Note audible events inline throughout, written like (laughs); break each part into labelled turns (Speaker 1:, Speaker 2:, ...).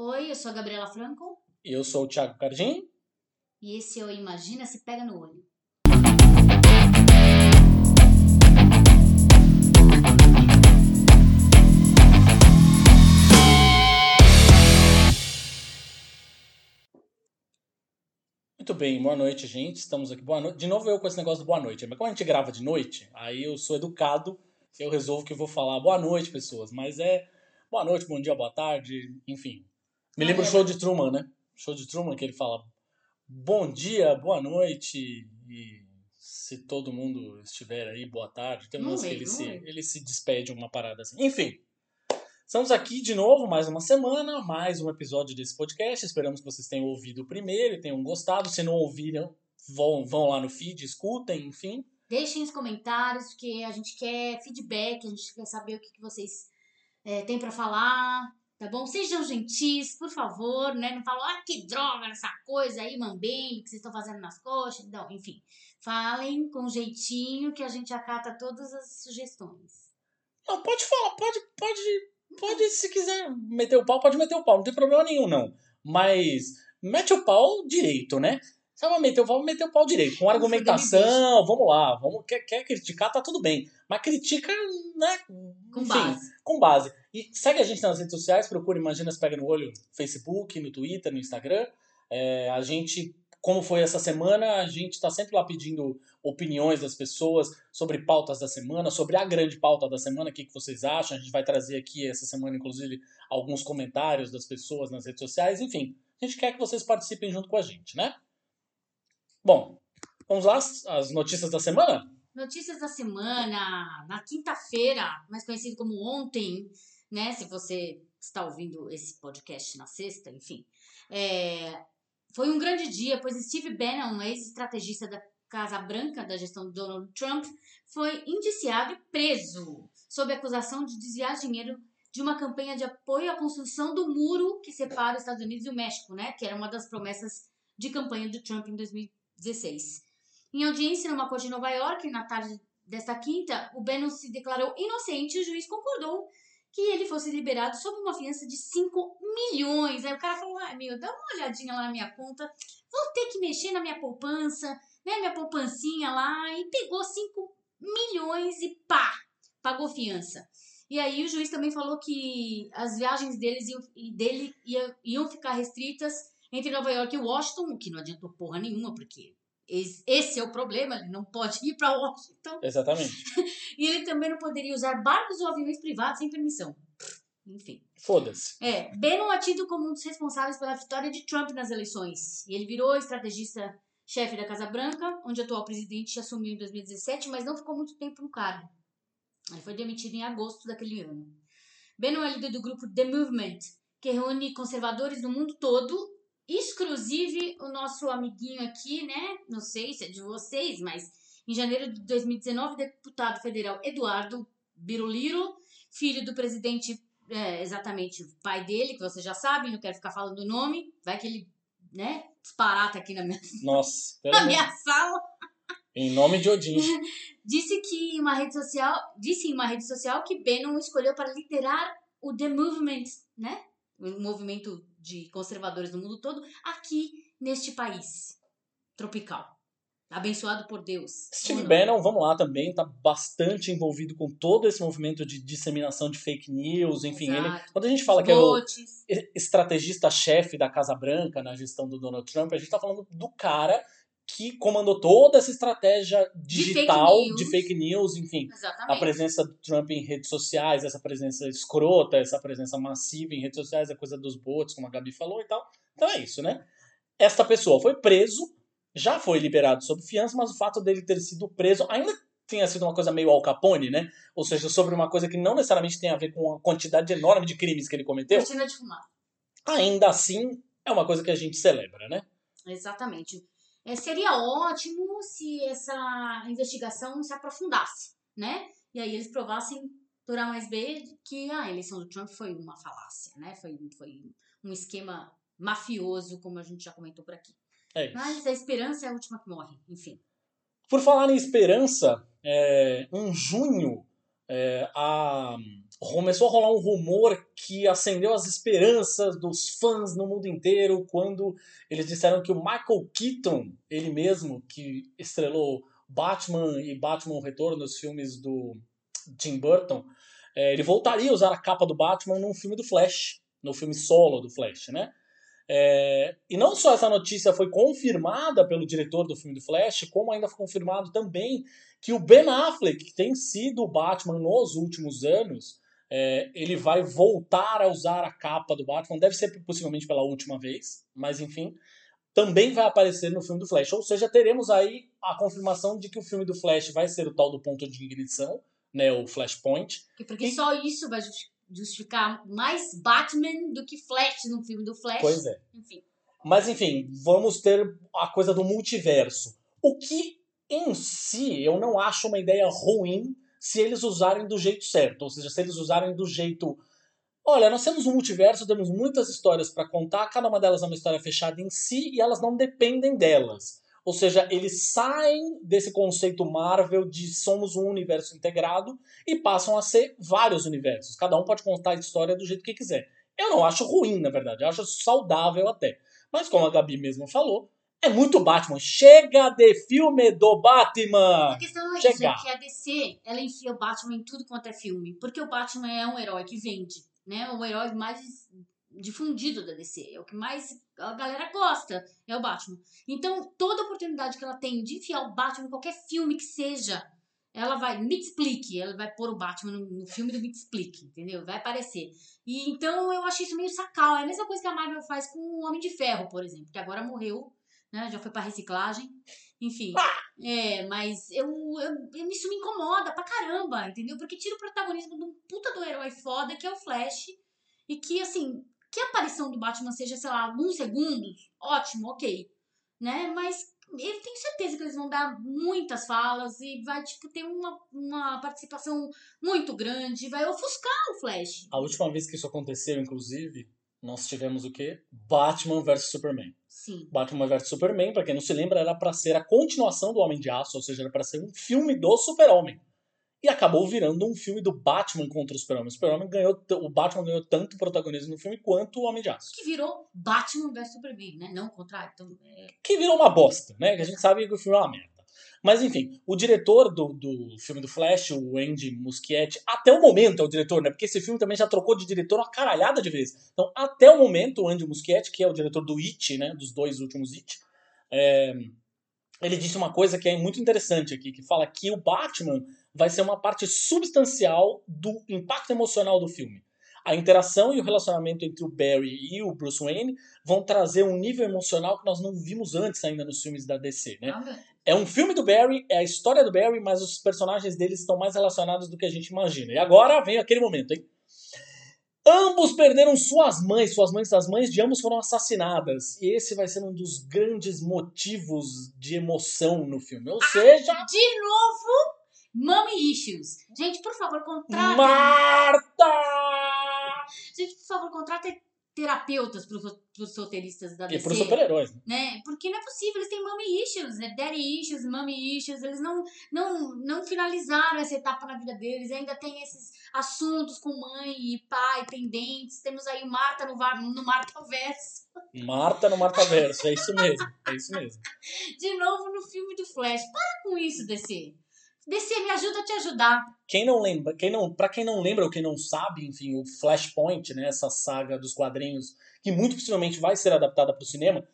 Speaker 1: Oi, eu sou a Gabriela Franco
Speaker 2: Eu sou o Thiago Cardim.
Speaker 1: e esse é o Imagina se pega no olho.
Speaker 2: Muito bem, boa noite, gente. Estamos aqui. Boa noite. De novo eu com esse negócio do boa noite. Mas como a gente grava de noite, aí eu sou educado, eu resolvo que eu vou falar boa noite, pessoas. Mas é boa noite, bom dia, boa tarde, enfim. Me lembra o show de Truman, né? Show de Truman que ele fala bom dia, boa noite e se todo mundo estiver aí, boa tarde. Tem umas que ele se, ele se despede uma parada assim. Enfim. Estamos aqui de novo, mais uma semana, mais um episódio desse podcast. Esperamos que vocês tenham ouvido o primeiro e tenham gostado. Se não ouviram, vão, vão lá no feed, escutem, enfim.
Speaker 1: Deixem os comentários, porque a gente quer feedback, a gente quer saber o que, que vocês é, têm pra falar, tá bom? Sejam gentis, por favor, né? Não falam, ah, que droga essa coisa aí, mambembe, que vocês estão fazendo nas coxas. Não, enfim. Falem com jeitinho que a gente acata todas as sugestões.
Speaker 2: Não, pode falar, pode, pode, pode, se quiser meter o pau, pode meter o pau, não tem problema nenhum, não. Mas mete o pau direito, né? Se vai meter o pau, meter o pau direito, com argumentação, vamos lá, vamos, quer, quer criticar, tá tudo bem. Mas critica, né?
Speaker 1: Com
Speaker 2: enfim,
Speaker 1: base.
Speaker 2: com base. E segue a gente nas redes sociais, procura Imagina se Pega no Olho no Facebook, no Twitter, no Instagram. É, a gente, como foi essa semana, a gente tá sempre lá pedindo opiniões das pessoas sobre pautas da semana, sobre a grande pauta da semana, o que, que vocês acham. A gente vai trazer aqui essa semana, inclusive, alguns comentários das pessoas nas redes sociais. Enfim, a gente quer que vocês participem junto com a gente, né? Bom, vamos lá, as notícias da semana?
Speaker 1: Notícias da semana, na quinta-feira, mais conhecido como ontem, né? Se você está ouvindo esse podcast na sexta, enfim. É, foi um grande dia, pois Steve Bannon, ex-estrategista da Casa Branca da gestão de Donald Trump, foi indiciado e preso sob acusação de desviar dinheiro de uma campanha de apoio à construção do muro que separa os Estados Unidos e o México, né? Que era uma das promessas de campanha do Trump em 2016. Em audiência numa corte de Nova York, na tarde desta quinta, o Bannon se declarou inocente e o juiz concordou que ele fosse liberado sob uma fiança de 5 milhões. Aí o cara falou: ah, meu, dá uma olhadinha lá na minha conta, vou ter que mexer na minha poupança, né, minha poupancinha lá, e pegou 5 milhões e pá, pagou fiança. E aí o juiz também falou que as viagens deles iam, dele ia- iam ficar restritas entre Nova York e Washington, o que não adiantou porra nenhuma, porque esse é o problema, ele não pode ir para Washington.
Speaker 2: Exatamente. (laughs)
Speaker 1: E ele também não poderia usar barcos ou aviões privados sem permissão. Enfim.
Speaker 2: Foda-se.
Speaker 1: É, Bannon é tido como um dos responsáveis pela vitória de Trump nas eleições. E ele virou estrategista-chefe da Casa Branca, onde o atual presidente assumiu em 2017, mas não ficou muito tempo no cargo. Ele foi demitido em agosto daquele ano. Bannon é líder do grupo The Movement, que reúne conservadores do mundo todo, exclusive o nosso amiguinho aqui, né? Não sei se é de vocês, mas em janeiro de 2019, o deputado federal Eduardo Biruliro, filho do presidente é, exatamente o pai dele, que você já sabe, não quero ficar falando o nome, vai que ele, né, disparata aqui na minha, (laughs)
Speaker 2: Nossa,
Speaker 1: na minha sala,
Speaker 2: em nome de Odin. (laughs)
Speaker 1: disse que em uma rede social, disse em uma rede social que Bannon escolheu para liderar o The Movement, né, o movimento de conservadores no mundo todo, aqui neste país tropical. Abençoado por Deus.
Speaker 2: Steve? Bannon, vamos lá também, tá bastante envolvido com todo esse movimento de disseminação de fake news, enfim, ele,
Speaker 1: Exato.
Speaker 2: quando a gente fala que é o
Speaker 1: Botes.
Speaker 2: estrategista-chefe da Casa Branca na gestão do Donald Trump, a gente tá falando do cara que comandou toda essa estratégia digital
Speaker 1: fake news.
Speaker 2: de fake news, enfim, a
Speaker 1: Exatamente.
Speaker 2: presença do Trump em redes sociais, essa presença escrota, essa presença massiva em redes sociais, a coisa dos bots, como a Gabi falou e tal. Então é isso, né? Esta pessoa foi preso, já foi liberado sob fiança, mas o fato dele ter sido preso ainda tinha sido uma coisa meio Al Capone, né? Ou seja, sobre uma coisa que não necessariamente tem a ver com a quantidade enorme de crimes que ele cometeu.
Speaker 1: Cortina de fumaça.
Speaker 2: Ainda assim, é uma coisa que a gente celebra, né?
Speaker 1: Exatamente. É, seria ótimo se essa investigação se aprofundasse, né? E aí eles provassem por A mais B que a eleição do Trump foi uma falácia, né? Foi, foi um esquema mafioso, como a gente já comentou por aqui.
Speaker 2: É.
Speaker 1: Mas a esperança é a última que morre, enfim.
Speaker 2: Por falar em esperança, é, em junho é, a, começou a rolar um rumor que acendeu as esperanças dos fãs no mundo inteiro quando eles disseram que o Michael Keaton, ele mesmo, que estrelou Batman e Batman Retorno nos filmes do Tim Burton, é, ele voltaria a usar a capa do Batman num filme do Flash, no filme solo do Flash, né? É, e não só essa notícia foi confirmada pelo diretor do filme do Flash, como ainda foi confirmado também que o Ben Affleck, que tem sido o Batman nos últimos anos, é, ele vai voltar a usar a capa do Batman, deve ser possivelmente pela última vez, mas enfim, também vai aparecer no filme do Flash. Ou seja, teremos aí a confirmação de que o filme do Flash vai ser o tal do ponto de ignição, né, o Flashpoint.
Speaker 1: Porque e... só isso vai justificar mais Batman do que Flash no filme do Flash.
Speaker 2: Pois é. Enfim. Mas enfim, vamos ter a coisa do multiverso. O que em si eu não acho uma ideia ruim se eles usarem do jeito certo, ou seja, se eles usarem do jeito Olha, nós temos um multiverso, temos muitas histórias para contar, cada uma delas é uma história fechada em si e elas não dependem delas. Ou seja, eles saem desse conceito Marvel de somos um universo integrado e passam a ser vários universos. Cada um pode contar a história do jeito que quiser. Eu não acho ruim, na verdade, eu acho saudável até. Mas como a Gabi mesmo falou, é muito Batman. Chega de filme do Batman!
Speaker 1: A questão é
Speaker 2: Chega.
Speaker 1: isso, é que a DC, ela enfia o Batman em tudo quanto é filme. Porque o Batman é um herói que vende né? O herói mais difundido da DC, é o que mais a galera gosta, é o Batman. Então, toda oportunidade que ela tem de enfiar o Batman em qualquer filme que seja, ela vai, me explique, ela vai pôr o Batman no, no filme do me explique, entendeu? Vai aparecer. E então eu achei isso meio sacal. É a mesma coisa que a Marvel faz com o Homem de Ferro, por exemplo, que agora morreu, né? Já foi para reciclagem. Enfim, é, mas eu, eu, eu, isso me incomoda pra caramba, entendeu? Porque tira o protagonismo de um puta do herói foda que é o Flash. E que, assim, que a aparição do Batman seja, sei lá, alguns segundos, ótimo, ok. Né? Mas eu tenho certeza que eles vão dar muitas falas e vai, tipo, ter uma, uma participação muito grande, vai ofuscar o Flash.
Speaker 2: A última vez que isso aconteceu, inclusive, nós tivemos o quê? Batman vs Superman.
Speaker 1: Sim.
Speaker 2: Batman vs Superman, para quem não se lembra, era para ser a continuação do Homem de Aço, ou seja, era para ser um filme do Super-Homem. E acabou virando um filme do Batman contra o Super-Homem. O Super-Homem ganhou, o Batman ganhou tanto protagonismo no filme quanto o Homem de Aço.
Speaker 1: Que virou Batman vs Superman, né? Não o contrário. Então, é...
Speaker 2: Que virou uma bosta, né? Que a gente sabe que o filme é uma merda. Mas enfim, o diretor do, do filme do Flash, o Andy Muschietti, até o momento é o diretor, né? Porque esse filme também já trocou de diretor uma caralhada de vezes. Então, até o momento, o Andy Muschietti, que é o diretor do It, né? Dos dois últimos It, é, ele disse uma coisa que é muito interessante aqui, que fala que o Batman vai ser uma parte substancial do impacto emocional do filme. A interação e o relacionamento entre o Barry e o Bruce Wayne vão trazer um nível emocional que nós não vimos antes ainda nos filmes da DC, né? É um filme do Barry, é a história do Barry, mas os personagens dele estão mais relacionados do que a gente imagina. E agora vem aquele momento, hein? Ambos perderam suas mães, suas mães, as mães de ambos foram assassinadas. E esse vai ser um dos grandes motivos de emoção no filme. Ou seja.
Speaker 1: De novo, Mommy Issues. Gente, por favor, contratem.
Speaker 2: Marta!
Speaker 1: Gente, por favor, contratem terapeutas para os roteiristas da DC.
Speaker 2: E para os super-heróis. Né?
Speaker 1: né? Porque não é possível, eles têm mommy issues, né? daddy issues, mommy issues, eles não, não, não finalizaram essa etapa na vida deles, ainda tem esses assuntos com mãe e pai pendentes, temos aí Marta no, no Marta Verso.
Speaker 2: Marta no Marta Verso, é isso mesmo, é isso mesmo.
Speaker 1: De novo no filme do Flash, para com isso, DC. DC, me ajuda a te ajudar.
Speaker 2: Quem não lembra, quem não, para quem não lembra ou quem não sabe, enfim, o Flashpoint, né, essa saga dos quadrinhos, que muito possivelmente vai ser adaptada para o cinema,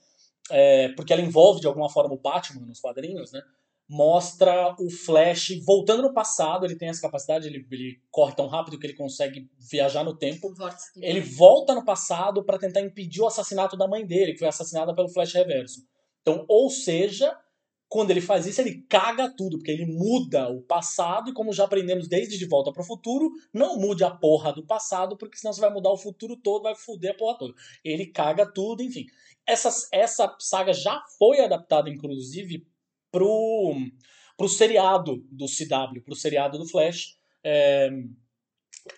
Speaker 2: é, porque ela envolve de alguma forma o Batman nos quadrinhos, né? Mostra o Flash voltando no passado, ele tem essa capacidade, ele, ele corre tão rápido que ele consegue viajar no tempo. Ele volta no passado para tentar impedir o assassinato da mãe dele, que foi assassinada pelo Flash Reverso. Então, ou seja, quando ele faz isso, ele caga tudo, porque ele muda o passado, e como já aprendemos desde De Volta para o Futuro, não mude a porra do passado, porque senão você vai mudar o futuro todo, vai foder a porra toda. Ele caga tudo, enfim. Essa, essa saga já foi adaptada, inclusive, pro, pro seriado do CW, pro seriado do Flash. É,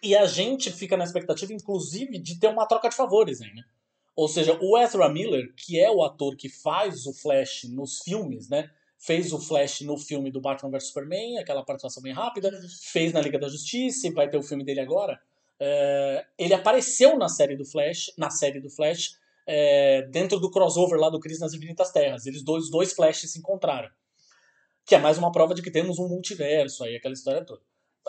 Speaker 2: e a gente fica na expectativa, inclusive, de ter uma troca de favores aí, né? Ou seja, o Ezra Miller, que é o ator que faz o Flash nos filmes, né? Fez o Flash no filme do Batman vs Superman, aquela participação bem rápida, fez na Liga da Justiça e vai ter o filme dele agora. É, ele apareceu na série do Flash, na série do Flash, é, dentro do crossover lá do Cris nas Infinitas Terras. Eles dois, dois Flashes se encontraram. Que é mais uma prova de que temos um multiverso aí, aquela história toda.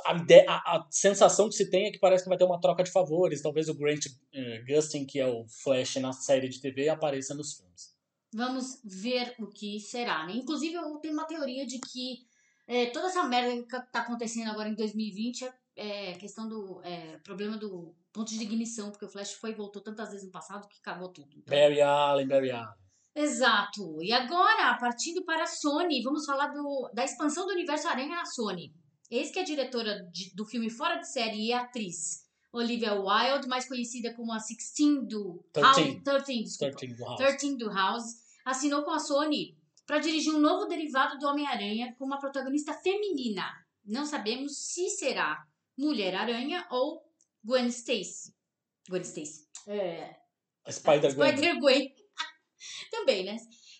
Speaker 2: A, a, a sensação que se tem é que parece que vai ter uma troca de favores. Talvez o Grant uh, Gustin, que é o Flash na série de TV, apareça nos filmes.
Speaker 1: Vamos ver o que será, né? Inclusive, eu tenho uma teoria de que é, toda essa merda que tá acontecendo agora em 2020 é é, questão do é, problema do ponto de ignição, porque o Flash foi e voltou tantas vezes no passado que acabou tudo.
Speaker 2: Então... Barry Allen, Barry Allen.
Speaker 1: Exato. E agora, partindo para a Sony, vamos falar do, da expansão do universo Aranha na Sony. Eis que a diretora de, do filme Fora de Série e atriz Olivia Wilde, mais conhecida como a 16 do 13, House, 13, desculpa, 13 do House. 13 do House, assinou com a Sony para dirigir um novo derivado do Homem-Aranha com uma protagonista feminina. Não sabemos se será Mulher-Aranha ou Gwen Stacy. Gwen Stacy. É,
Speaker 2: Spider-Gwen.
Speaker 1: Spider-Gwen. (laughs) Também, né?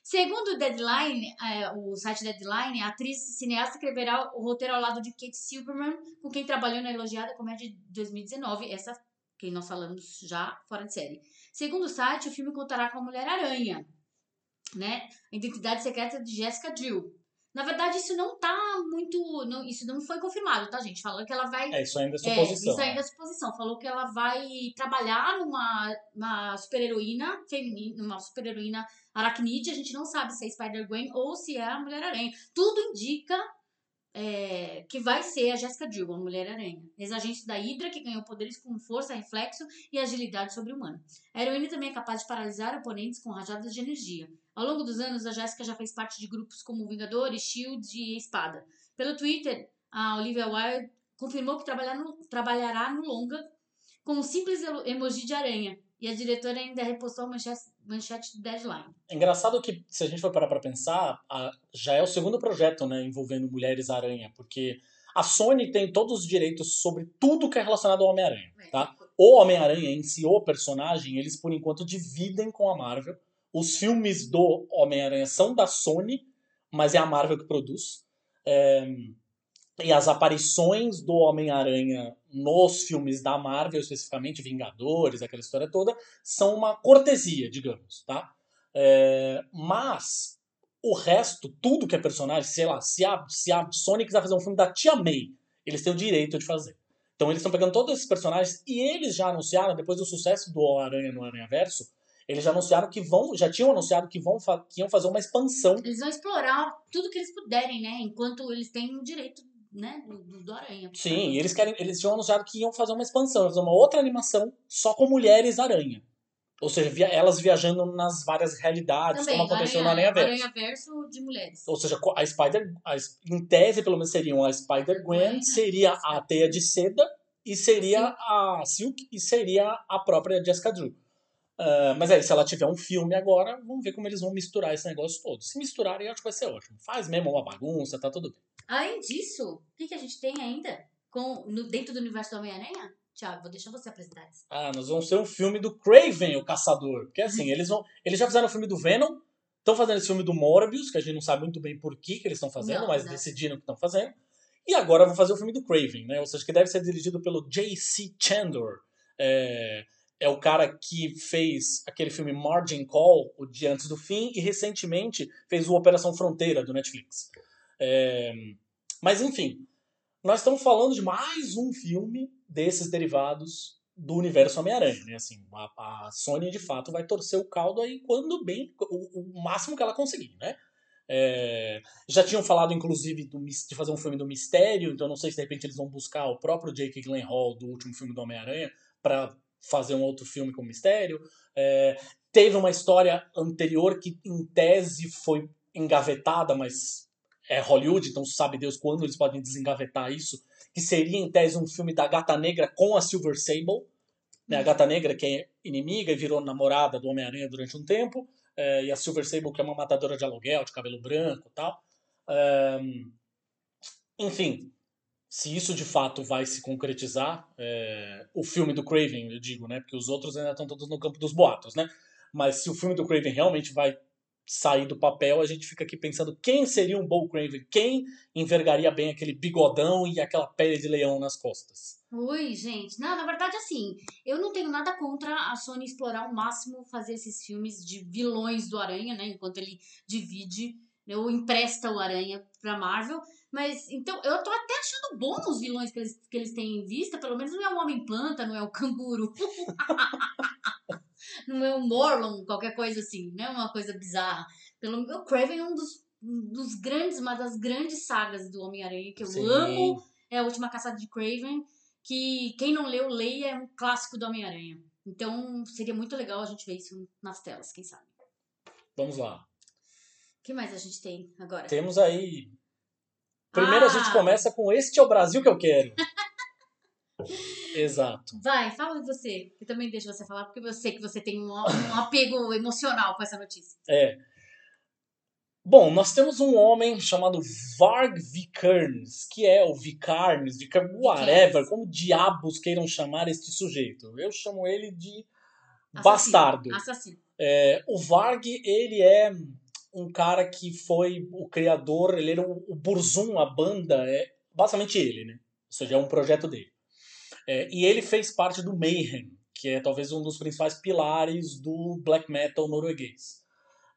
Speaker 1: Segundo o Deadline, é, o site Deadline, a atriz cineasta escreverá o roteiro ao lado de Kate Silverman, com quem trabalhou na elogiada comédia de 2019, essa que nós falamos já fora de série. Segundo o site, o filme contará com a Mulher-Aranha, né? A identidade secreta de Jessica Drill, na verdade, isso não tá muito. Não, isso não foi confirmado, tá, gente? Falou que ela vai.
Speaker 2: É, isso ainda é suposição.
Speaker 1: É, isso ainda é suposição. Falou que ela vai trabalhar numa uma super-heroína feminina, uma super-heroína aracnide. A gente não sabe se é Spider-Gwen ou se é a Mulher-Aranha. Tudo indica é, que vai ser a Jessica Drill, a Mulher-Aranha. Ex-agente da Hydra, que ganhou poderes com força, reflexo e agilidade sobre-humana. A heroína também é capaz de paralisar oponentes com rajadas de energia. Ao longo dos anos, a Jessica já fez parte de grupos como Vingadores, Shield e Espada. Pelo Twitter, a Olivia Wilde confirmou que no, trabalhará no longa com um simples emoji de aranha. E a diretora ainda repostou a manchete, manchete do Deadline.
Speaker 2: É engraçado que, se a gente for parar para pensar, a, já é o segundo projeto né, envolvendo mulheres aranha, porque a Sony tem todos os direitos sobre tudo que é relacionado ao Homem-Aranha. É. Tá? O Homem-Aranha em si, o personagem, eles por enquanto dividem com a Marvel. Os filmes do Homem-Aranha são da Sony, mas é a Marvel que produz. É, e as aparições do Homem-Aranha nos filmes da Marvel, especificamente Vingadores, aquela história toda, são uma cortesia, digamos, tá? É, mas o resto, tudo que é personagem, sei lá, se a, se a Sony quiser fazer um filme da Tia May, eles têm o direito de fazer. Então eles estão pegando todos esses personagens e eles já anunciaram, depois do sucesso do Aranha no Aranha Verso, eles já anunciaram que vão, já tinham anunciado que vão que iam fazer uma expansão.
Speaker 1: Eles vão explorar tudo que eles puderem, né? Enquanto eles têm o direito, né, do, do Aranha.
Speaker 2: Sim, eles querem, eles tinham anunciado que iam fazer uma expansão, fazer uma outra animação só com mulheres aranha. Ou seja, via, elas viajando nas várias realidades, Também, como aconteceu no Aranha Verso.
Speaker 1: Aranha Verso de mulheres.
Speaker 2: Ou seja, a Spider, a, em tese, pelo menos seriam a Spider-Gwen, seria a Teia de Seda e seria Silk. a Silk e seria a própria Jessica Drew. Uh, mas aí, se ela tiver um filme agora, vamos ver como eles vão misturar esse negócio todo. Se misturarem, acho que vai ser ótimo. Faz mesmo uma bagunça, tá tudo bem.
Speaker 1: Além disso, o que, que a gente tem ainda com, no, dentro do universo do Homem-Aranha? Tiago, vou deixar você apresentar isso.
Speaker 2: Ah, nós vamos ter um filme do Craven, o Caçador. Porque assim, (laughs) eles vão. Eles já fizeram o filme do Venom, estão fazendo esse filme do Morbius, que a gente não sabe muito bem por que, que eles estão fazendo, não, mas não. decidiram que estão fazendo. E agora vão fazer o filme do Craven, né? Ou seja, que deve ser dirigido pelo J.C. Chandor. É, é o cara que fez aquele filme Margin Call, O Dia Antes do Fim, e recentemente fez o Operação Fronteira, do Netflix. É... Mas enfim, nós estamos falando de mais um filme desses derivados do universo Homem-Aranha. Né? Assim, a, a, Sony de fato vai torcer o caldo aí quando bem, o, o máximo que ela conseguir, né? É, já tinham falado, inclusive, do, de fazer um filme do mistério, então não sei se de repente eles vão buscar o próprio Jake Gyllenhaal do último filme do Homem-Aranha para fazer um outro filme com mistério. É, teve uma história anterior que, em tese, foi engavetada, mas é Hollywood, então sabe Deus quando eles podem desengavetar isso, que seria, em tese, um filme da Gata Negra com a Silver Sable. Né, a Gata Negra, que é inimiga e virou namorada do Homem-Aranha durante um tempo, é, e a Silver Sable, que é uma matadora de aluguel, de cabelo branco e tal. É, enfim, se isso de fato vai se concretizar, é, o filme do Craven, eu digo, né? Porque os outros ainda estão todos no campo dos boatos, né? Mas se o filme do Craven realmente vai sair do papel, a gente fica aqui pensando quem seria um Bo Craven, quem envergaria bem aquele bigodão e aquela pele de leão nas costas.
Speaker 1: Oi, gente. Não, na verdade, assim, eu não tenho nada contra a Sony explorar ao máximo fazer esses filmes de vilões do Aranha, né? Enquanto ele divide né, ou empresta o Aranha pra Marvel. Mas, então, eu tô até achando bom os vilões que eles, que eles têm em vista. Pelo menos não é o Homem-Planta, não é o Canguru. (laughs) não é o Morlon, qualquer coisa assim. Não é uma coisa bizarra. Pelo, o Craven é um dos, um dos grandes, uma das grandes sagas do Homem-Aranha que eu
Speaker 2: Sim.
Speaker 1: amo. É a última caçada de Craven. Que quem não leu, leia. É um clássico do Homem-Aranha. Então, seria muito legal a gente ver isso nas telas, quem sabe.
Speaker 2: Vamos lá.
Speaker 1: O que mais a gente tem agora?
Speaker 2: Temos aí. Primeiro a
Speaker 1: Ah!
Speaker 2: gente começa com Este é o Brasil que eu quero. (laughs) Exato.
Speaker 1: Vai, fala você. Eu também deixo você falar, porque eu sei que você tem um, um apego (laughs) emocional com essa notícia.
Speaker 2: É. Bom, nós temos um homem chamado Varg Vikernes, que é o Vikernes, de whatever, como diabos queiram chamar este sujeito. Eu chamo ele de
Speaker 1: Assassino.
Speaker 2: bastardo.
Speaker 1: Assassino.
Speaker 2: É, o Varg, ele é um cara que foi o criador, ele era o, Burzum, a banda, é basicamente ele, né? Ou seja, é um projeto dele. É, e ele fez parte do Mayhem, que é talvez um dos principais pilares do black metal norueguês.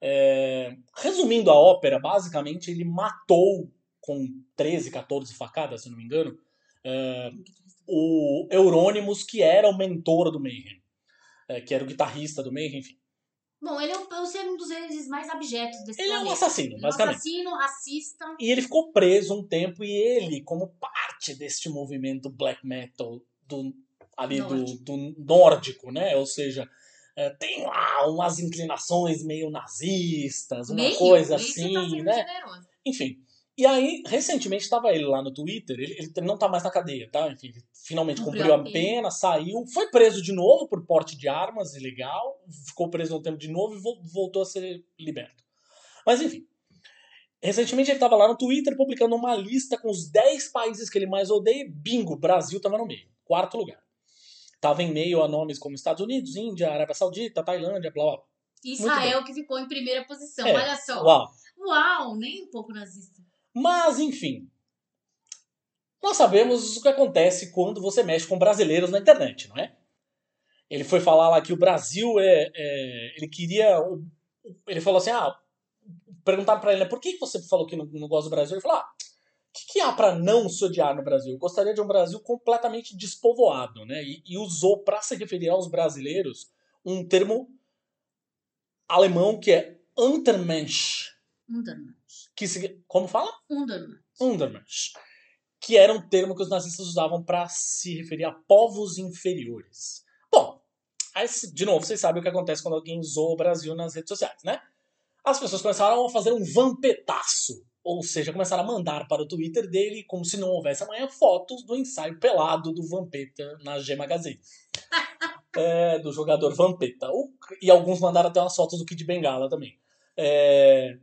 Speaker 2: É, resumindo a ópera, basicamente ele matou com 13, 14 facadas, se não me engano, é, o Euronymous, que era o mentor do Mayhem, é, que era o guitarrista do Mayhem, enfim.
Speaker 1: Bom, ele é um, eu sei um dos reis mais abjetos desse
Speaker 2: Ele é um
Speaker 1: planeta.
Speaker 2: assassino,
Speaker 1: é um
Speaker 2: basicamente.
Speaker 1: assassino, racista.
Speaker 2: E ele ficou preso um tempo e ele, como parte deste movimento black metal do, ali do,
Speaker 1: Nórdico.
Speaker 2: do nórdico, né? Ou seja, é, tem lá umas inclinações meio nazistas, uma
Speaker 1: Meio,
Speaker 2: coisa
Speaker 1: meio
Speaker 2: assim,
Speaker 1: tá sendo
Speaker 2: né?
Speaker 1: generoso.
Speaker 2: Enfim. E aí, recentemente, estava ele lá no Twitter, ele, ele não tá mais na cadeia, tá? Enfim, finalmente
Speaker 1: Cumpriu
Speaker 2: cumpriu
Speaker 1: a pena.
Speaker 2: pena, saiu, foi preso de novo por porte de armas ilegal, ficou preso um tempo de novo e vol- voltou a ser liberto. Mas enfim. Recentemente ele estava lá no Twitter publicando uma lista com os 10 países que ele mais odeia. Bingo, Brasil estava no meio, quarto lugar. Tava em meio a nomes como Estados Unidos, Índia, Arábia Saudita, Tailândia, blá blá blá.
Speaker 1: Israel que ficou em primeira posição.
Speaker 2: É,
Speaker 1: Olha só.
Speaker 2: Uau.
Speaker 1: Uau, nem um pouco nazista.
Speaker 2: Mas, enfim. Nós sabemos o que acontece quando você mexe com brasileiros na internet, não é? Ele foi falar lá que o Brasil é. é- ele queria. Ele falou assim: ah. Perguntaram pra ele, né, por que você falou que não, não gosta do Brasil? Ele falou: ah, o que, que há pra não se odiar no Brasil? Eu gostaria de um Brasil completamente despovoado, né? E, e usou pra se referir aos brasileiros um termo alemão que é Untermensch.
Speaker 1: Untermensch.
Speaker 2: Que se, como fala?
Speaker 1: Untermensch.
Speaker 2: Undermensch, que era um termo que os nazistas usavam para se referir a povos inferiores. Bom, aí, de novo, vocês sabem o que acontece quando alguém zoa o Brasil nas redes sociais, né? As pessoas começaram a fazer um vampetaço, ou seja, começaram a mandar para o Twitter dele, como se não houvesse amanhã, fotos do ensaio pelado do Vampeta na G Magazine. (laughs) É, do jogador Vampeta. E alguns mandaram até umas fotos do Kid Bengala também. É,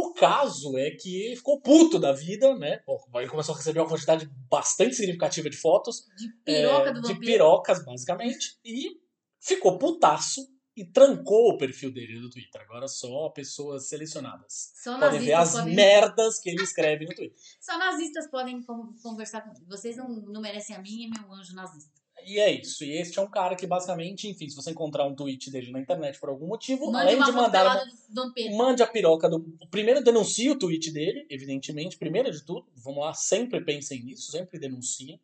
Speaker 2: o caso é que ele ficou puto da vida, né? Ele começou a receber uma quantidade bastante significativa de fotos,
Speaker 1: De piroca
Speaker 2: é,
Speaker 1: do
Speaker 2: de
Speaker 1: vampiro.
Speaker 2: pirocas, basicamente, e ficou putaço e trancou o perfil dele do Twitter. Agora só pessoas selecionadas.
Speaker 1: Só
Speaker 2: Podem ver as
Speaker 1: podem,
Speaker 2: merdas que ele escreve no Twitter. (laughs)
Speaker 1: só nazistas podem con- conversar comigo. Vocês não, não merecem a mim e meu anjo nazista.
Speaker 2: E é isso. E este é um cara que, basicamente, enfim, se você encontrar um tweet dele na internet por algum motivo,
Speaker 1: Mande
Speaker 2: além de mandar uma,
Speaker 1: do.
Speaker 2: Mande a piroca do. Primeiro denuncie o tweet dele, evidentemente. Primeiro de tudo, vamos lá, sempre pensem nisso, sempre denunciem.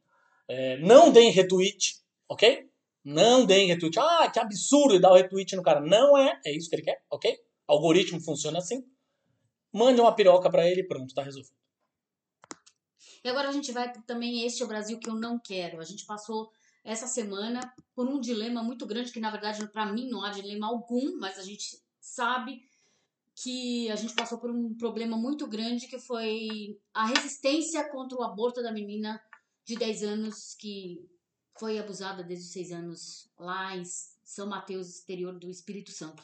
Speaker 2: É, não deem retweet, ok? Não deem retweet. Ah, que absurdo dar o retweet no cara. Não é, é isso que ele quer, ok? Algoritmo funciona assim. Mande uma piroca pra ele pronto, tá resolvido.
Speaker 1: E agora a gente vai também este é o Brasil que eu não quero. A gente passou essa semana por um dilema muito grande que na verdade para mim não há dilema algum, mas a gente sabe que a gente passou por um problema muito grande que foi a resistência contra o aborto da menina de 10 anos que foi abusada desde os 6 anos lá em São Mateus, exterior do Espírito Santo.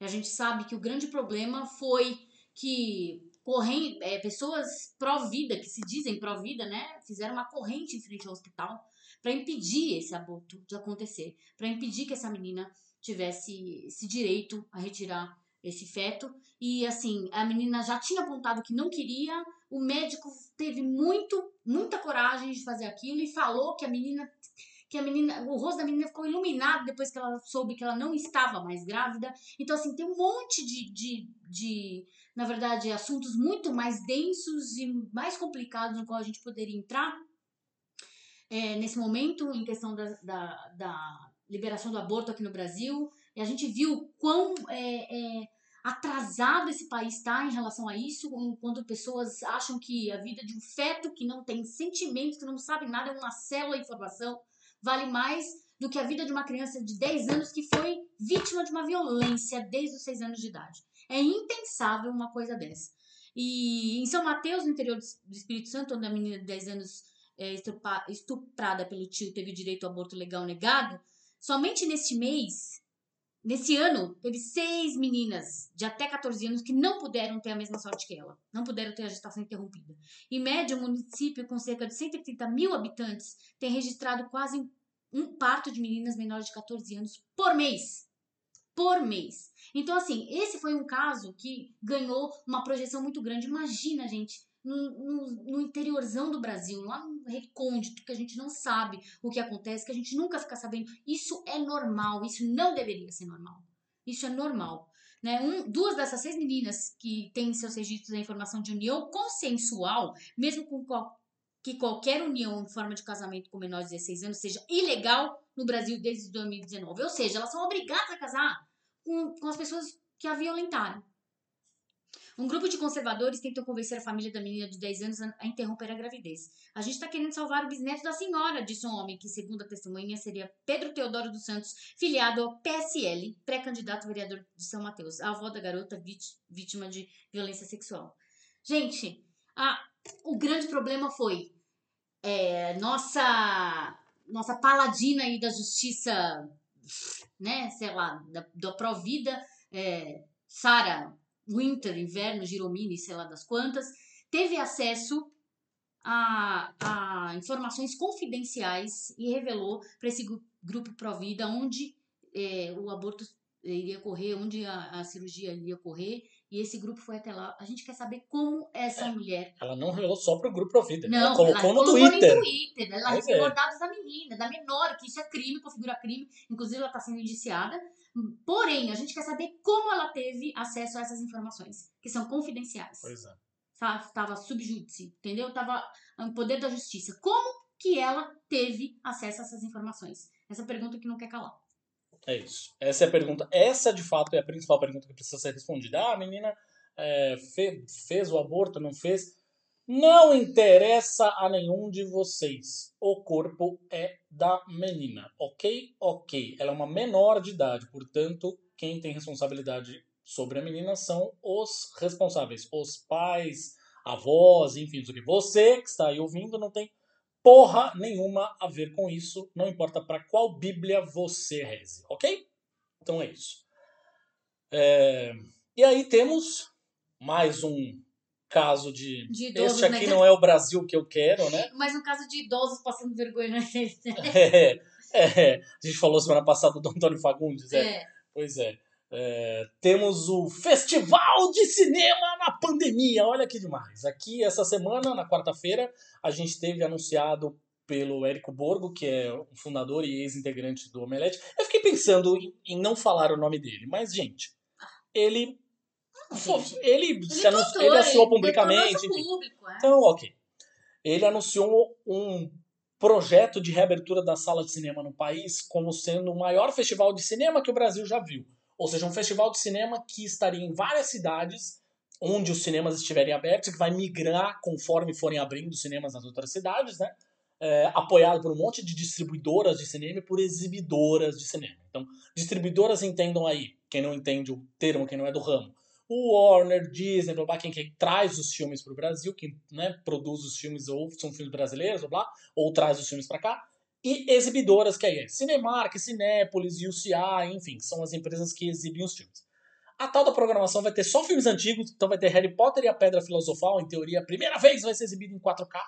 Speaker 1: E a gente sabe que o grande problema foi que correm, é, pessoas pró-vida, que se dizem pró-vida, né, fizeram uma corrente em frente ao hospital para impedir esse aborto de acontecer, para impedir que essa menina tivesse esse direito a retirar esse feto. E assim, a menina já tinha apontado que não queria. O médico teve muito, muita coragem de fazer aquilo e falou que a menina que a menina, o rosto da menina ficou iluminado depois que ela soube que ela não estava mais grávida. Então, assim, tem um monte de, de, de na verdade, assuntos muito mais densos e mais complicados no qual a gente poderia entrar é, nesse momento, em questão da, da, da, liberação do aborto aqui no Brasil. E a gente viu quão é, é, atrasado esse país está em relação a isso, quando pessoas acham que a vida de um feto que não tem sentimentos, que não sabe nada, é uma célula de informação, vale mais do que a vida de uma criança de 10 anos que foi vítima de uma violência desde os 6 anos de idade. É impensável uma coisa dessa. E em São Mateus, no interior do Espírito Santo, onde a menina de 10 anos é, estuprada pelo tio teve direito ao aborto legal negado, somente neste mês Nesse ano, teve seis meninas de até 14 anos que não puderam ter a mesma sorte que ela. Não puderam ter a gestação interrompida. Em média, um município com cerca de 130 mil habitantes tem registrado quase um parto de meninas menores de 14 anos por mês. Por mês. Então, assim, esse foi um caso que ganhou uma projeção muito grande. Imagina, gente, no, no, no, interiorzão do Brasil, lá recôndito, que a gente não sabe o que acontece, que a gente nunca fica sabendo. Isso é normal, isso não deveria ser normal. Isso é normal. Né? Um, duas dessas seis meninas que têm seus registros a informação de união consensual, mesmo com qual, que qualquer união em forma de casamento com menores de 16 anos seja ilegal no Brasil desde 2019. Ou seja, elas são obrigadas a casar com, com as pessoas que a violentaram. Um grupo de conservadores tentou convencer a família da menina de 10 anos a interromper a gravidez. A gente está querendo salvar o bisneto da senhora, disse um homem que, segundo a testemunha, seria Pedro Teodoro dos Santos, filiado ao PSL, pré-candidato vereador de São Mateus, a avó da garota vítima de violência sexual. Gente, a, o grande problema foi é, nossa nossa paladina aí da justiça, né, sei lá, da, da Provida, é, Sara Winter, Inverno, Giromini, sei lá das quantas, teve acesso a, a informações confidenciais e revelou para esse grupo Provida onde é, o aborto iria ocorrer, onde a, a, cirurgia iria ocorrer, e esse grupo foi até lá. A gente quer saber como essa é, mulher.
Speaker 2: Ela não revelou só para o grupo Provida,
Speaker 1: não,
Speaker 2: ela colocou,
Speaker 1: ela
Speaker 2: no, Twitter.
Speaker 1: no Twitter. Ela pois revelou é. dados da menina, da menor, que isso é crime, configura crime. Inclusive, ela está sendo indiciada. Porém, a gente quer saber como ela teve acesso a essas informações, que são confidenciais.
Speaker 2: Pois é.
Speaker 1: Estava subjúdice, entendeu? Estava no poder da justiça. Como que ela teve acesso a essas informações? Essa pergunta que não quer calar.
Speaker 2: É isso. Essa é a pergunta. Essa, de fato, é a principal pergunta que precisa ser respondida. Ah, a menina é, fez, fez o aborto, não fez? Não interessa a nenhum de vocês. O corpo é da menina, ok? Ok. Ela é uma menor de idade, portanto, quem tem responsabilidade sobre a menina são os responsáveis, os pais, avós, enfim, o que. Você que está aí ouvindo não tem porra nenhuma a ver com isso, não importa para qual Bíblia você reze, ok? Então é isso. É... E aí temos mais um caso de. de idosos, este aqui né? não é o Brasil que eu quero, né? (laughs)
Speaker 1: Mas um caso de idosos passando vergonha na gente. (laughs)
Speaker 2: É, é, a gente falou semana passada do Antônio Fagundes, é. é. Pois é. É. Temos o Festival de Cinema na pandemia. Olha que demais. Aqui, essa semana, na quarta-feira, a gente teve anunciado pelo Érico Borgo, que é o fundador e ex-integrante do Omelete. Eu fiquei pensando em, em não falar o nome dele, mas, gente, ele ele, ele, se anunciou, ele anunciou publicamente. Público, é. Então, ok. Ele anunciou um projeto de reabertura da sala de cinema no país como sendo o maior festival de cinema que o Brasil já viu. Ou seja, um festival de cinema que estaria em várias cidades onde os cinemas estiverem abertos, que vai migrar conforme forem abrindo cinemas nas outras cidades, né? É, apoiado por um monte de distribuidoras de cinema e por exibidoras de cinema. Então, distribuidoras entendam aí, quem não entende o termo, quem não é do ramo o Warner, Disney, blá, blá, quem, quem traz os filmes para o Brasil, quem né, produz os filmes ou são filmes brasileiros, blá, ou traz os filmes para cá, e exibidoras, que aí é Cinemark, Cinépolis, UCA, enfim, são as empresas que exibem os filmes. A tal da programação vai ter só filmes antigos, então vai ter Harry Potter e a Pedra Filosofal, em teoria, a primeira vez vai ser exibido em 4K.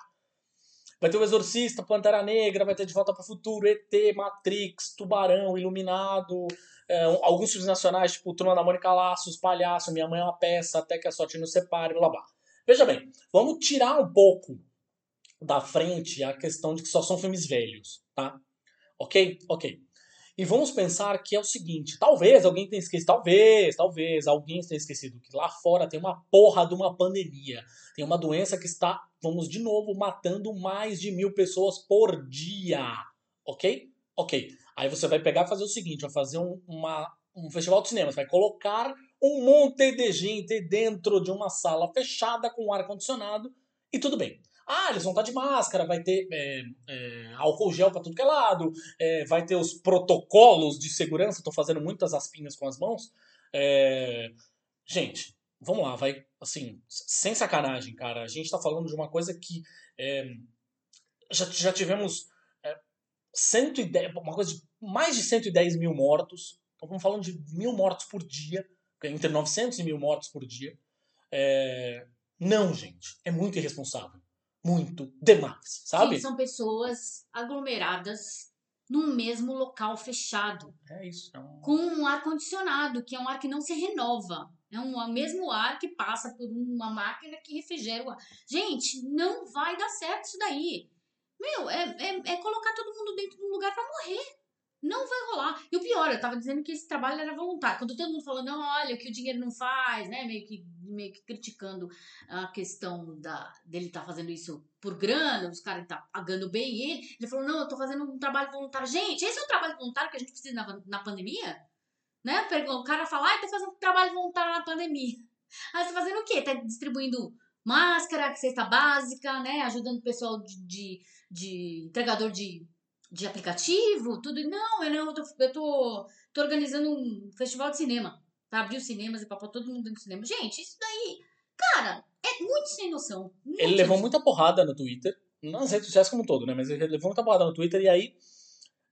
Speaker 2: Vai ter o Exorcista, Pantera Negra, vai ter De Volta para o Futuro, ET, Matrix, Tubarão, Iluminado, é, alguns filmes nacionais, tipo Turma da Mônica Laços, Palhaço, Minha Mãe é uma Peça, Até que a Sorte nos separe, blá blá. Veja bem, vamos tirar um pouco da frente a questão de que só são filmes velhos, tá? Ok? Ok. E vamos pensar que é o seguinte: talvez alguém tenha esquecido, talvez, talvez alguém tenha esquecido que lá fora tem uma porra de uma pandemia. Tem uma doença que está, vamos de novo, matando mais de mil pessoas por dia. Ok? Ok. Aí você vai pegar e fazer o seguinte: vai fazer um, uma, um festival de cinema. Você vai colocar um monte de gente dentro de uma sala fechada com ar-condicionado e tudo bem. Ah, eles vão estar de máscara, vai ter é, é, álcool gel para tudo que é lado, é, vai ter os protocolos de segurança. Estou fazendo muitas aspinhas com as mãos. É, gente, vamos lá, vai. Assim, sem sacanagem, cara. A gente está falando de uma coisa que é, já, já tivemos 110, é, uma coisa de mais de 110 mil mortos. Então, estamos falando de mil mortos por dia, entre 900 e mil mortos por dia. É... Não, gente, é muito irresponsável muito demais, sabe?
Speaker 1: Sim, são pessoas aglomeradas num mesmo local fechado.
Speaker 2: É isso. É
Speaker 1: um... Com um ar-condicionado, que é um ar que não se renova. É um o mesmo ar que passa por uma máquina que refrigera o ar. Gente, não vai dar certo isso daí. Meu, é, é, é colocar todo mundo dentro de um lugar para morrer. Não vai rolar. E o pior, eu tava dizendo que esse trabalho era voluntário. Quando todo mundo falou, não, olha, o que o dinheiro não faz, né? Meio que, meio que criticando a questão da, dele estar tá fazendo isso por grana, os caras tá pagando bem ele. Ele falou, não, eu tô fazendo um trabalho voluntário. Gente, esse é o trabalho voluntário que a gente precisa na, na pandemia? Né? O cara fala, ah, tô fazendo um trabalho voluntário na pandemia. Aí você tá fazendo o quê? Tá distribuindo máscara, cesta básica, né? Ajudando o pessoal de, de, de entregador de de aplicativo, tudo. Não, eu, não, eu, tô, eu tô, tô organizando um festival de cinema. Pra abrir os cinemas e pra pôr todo mundo dentro do cinema. Gente, isso daí, cara, é muito sem noção. Muito
Speaker 2: ele levou muita porrada no Twitter, nas redes sociais como um todo, né? Mas ele levou muita porrada no Twitter e aí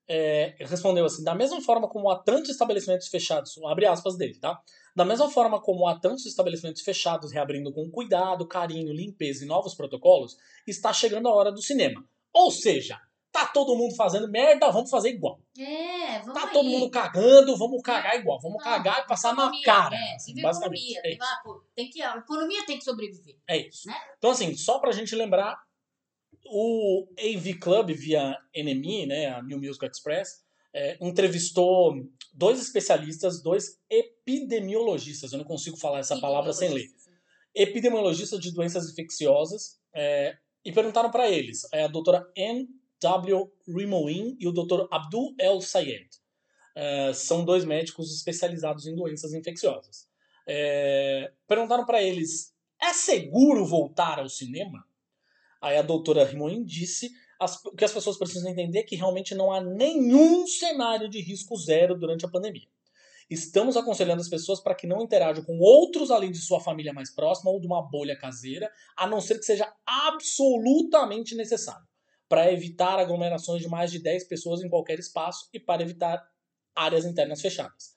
Speaker 2: é, respondeu assim: da mesma forma como há tantos estabelecimentos fechados, abre aspas dele, tá? Da mesma forma como há tantos estabelecimentos fechados reabrindo com cuidado, carinho, limpeza e novos protocolos, está chegando a hora do cinema. Ou seja, Tá todo mundo fazendo merda, vamos fazer igual.
Speaker 1: É, vamos
Speaker 2: Tá
Speaker 1: aí.
Speaker 2: todo mundo cagando, vamos cagar igual. Vamos cagar e passar
Speaker 1: economia,
Speaker 2: na cara.
Speaker 1: É,
Speaker 2: assim,
Speaker 1: basicamente.
Speaker 2: É
Speaker 1: tem, que, a economia tem que sobreviver.
Speaker 2: É isso.
Speaker 1: Né?
Speaker 2: Então, assim, só pra gente lembrar, o AV Club, via NME, né, a New Music Express, é, entrevistou dois especialistas, dois epidemiologistas, eu não consigo falar essa palavra sem ler. Epidemiologistas de doenças infecciosas, é, e perguntaram para eles, é, a doutora Anne W. Rimoin e o Dr. Abdul El Sayed. Uh, são dois médicos especializados em doenças infecciosas. É, perguntaram para eles: é seguro voltar ao cinema? Aí a doutora Rimoin disse as, que as pessoas precisam entender que realmente não há nenhum cenário de risco zero durante a pandemia. Estamos aconselhando as pessoas para que não interajam com outros além de sua família mais próxima ou de uma bolha caseira, a não ser que seja absolutamente necessário para evitar aglomerações de mais de 10 pessoas em qualquer espaço e para evitar áreas internas fechadas.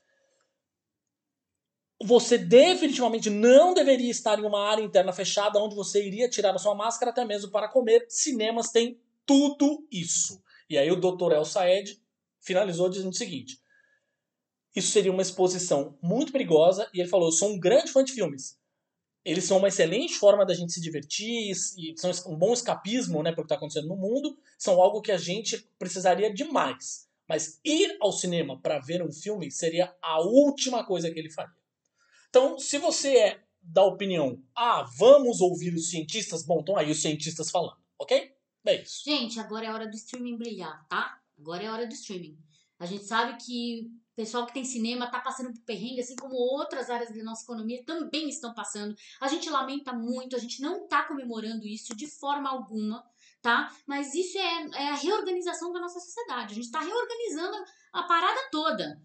Speaker 2: Você definitivamente não deveria estar em uma área interna fechada onde você iria tirar a sua máscara até mesmo para comer. Cinemas têm tudo isso. E aí o Dr. El Saed finalizou dizendo o seguinte: isso seria uma exposição muito perigosa. E ele falou: Eu sou um grande fã de filmes eles são uma excelente forma da gente se divertir e são um bom escapismo né, para o que está acontecendo no mundo. São algo que a gente precisaria demais. Mas ir ao cinema para ver um filme seria a última coisa que ele faria. Então, se você é da opinião, ah, vamos ouvir os cientistas, bom, então aí os cientistas falando, ok? É isso.
Speaker 1: Gente, agora é hora do streaming brilhar, tá? Agora é hora do streaming. A gente sabe que pessoal que tem cinema está passando por perrengue, assim como outras áreas da nossa economia também estão passando. A gente lamenta muito, a gente não está comemorando isso de forma alguma, tá? Mas isso é, é a reorganização da nossa sociedade. A gente está reorganizando a parada toda.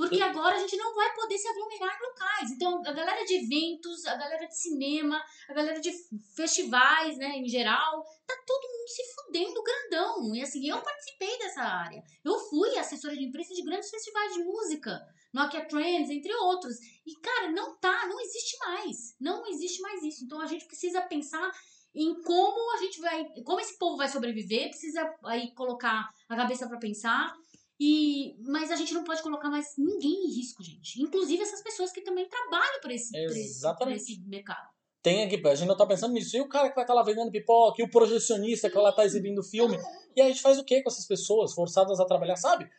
Speaker 1: Porque agora a gente não vai poder se aglomerar em locais. Então, a galera de eventos, a galera de cinema, a galera de festivais, né, em geral, tá todo mundo se fudendo grandão. E assim, eu participei dessa área. Eu fui assessora de imprensa de grandes festivais de música, Nokia Trends, entre outros. E, cara, não tá, não existe mais. Não existe mais isso. Então, a gente precisa pensar em como a gente vai, como esse povo vai sobreviver, precisa aí colocar a cabeça para pensar. E, mas a gente não pode colocar mais ninguém em risco, gente. Inclusive essas pessoas que também trabalham para esse, esse, esse mercado.
Speaker 2: Tem aqui, a gente não tá pensando nisso. E o cara que vai estar tá lá vendendo pipoca, e o projecionista que vai lá tá exibindo filme. E a gente faz o que com essas pessoas forçadas a trabalhar, sabe?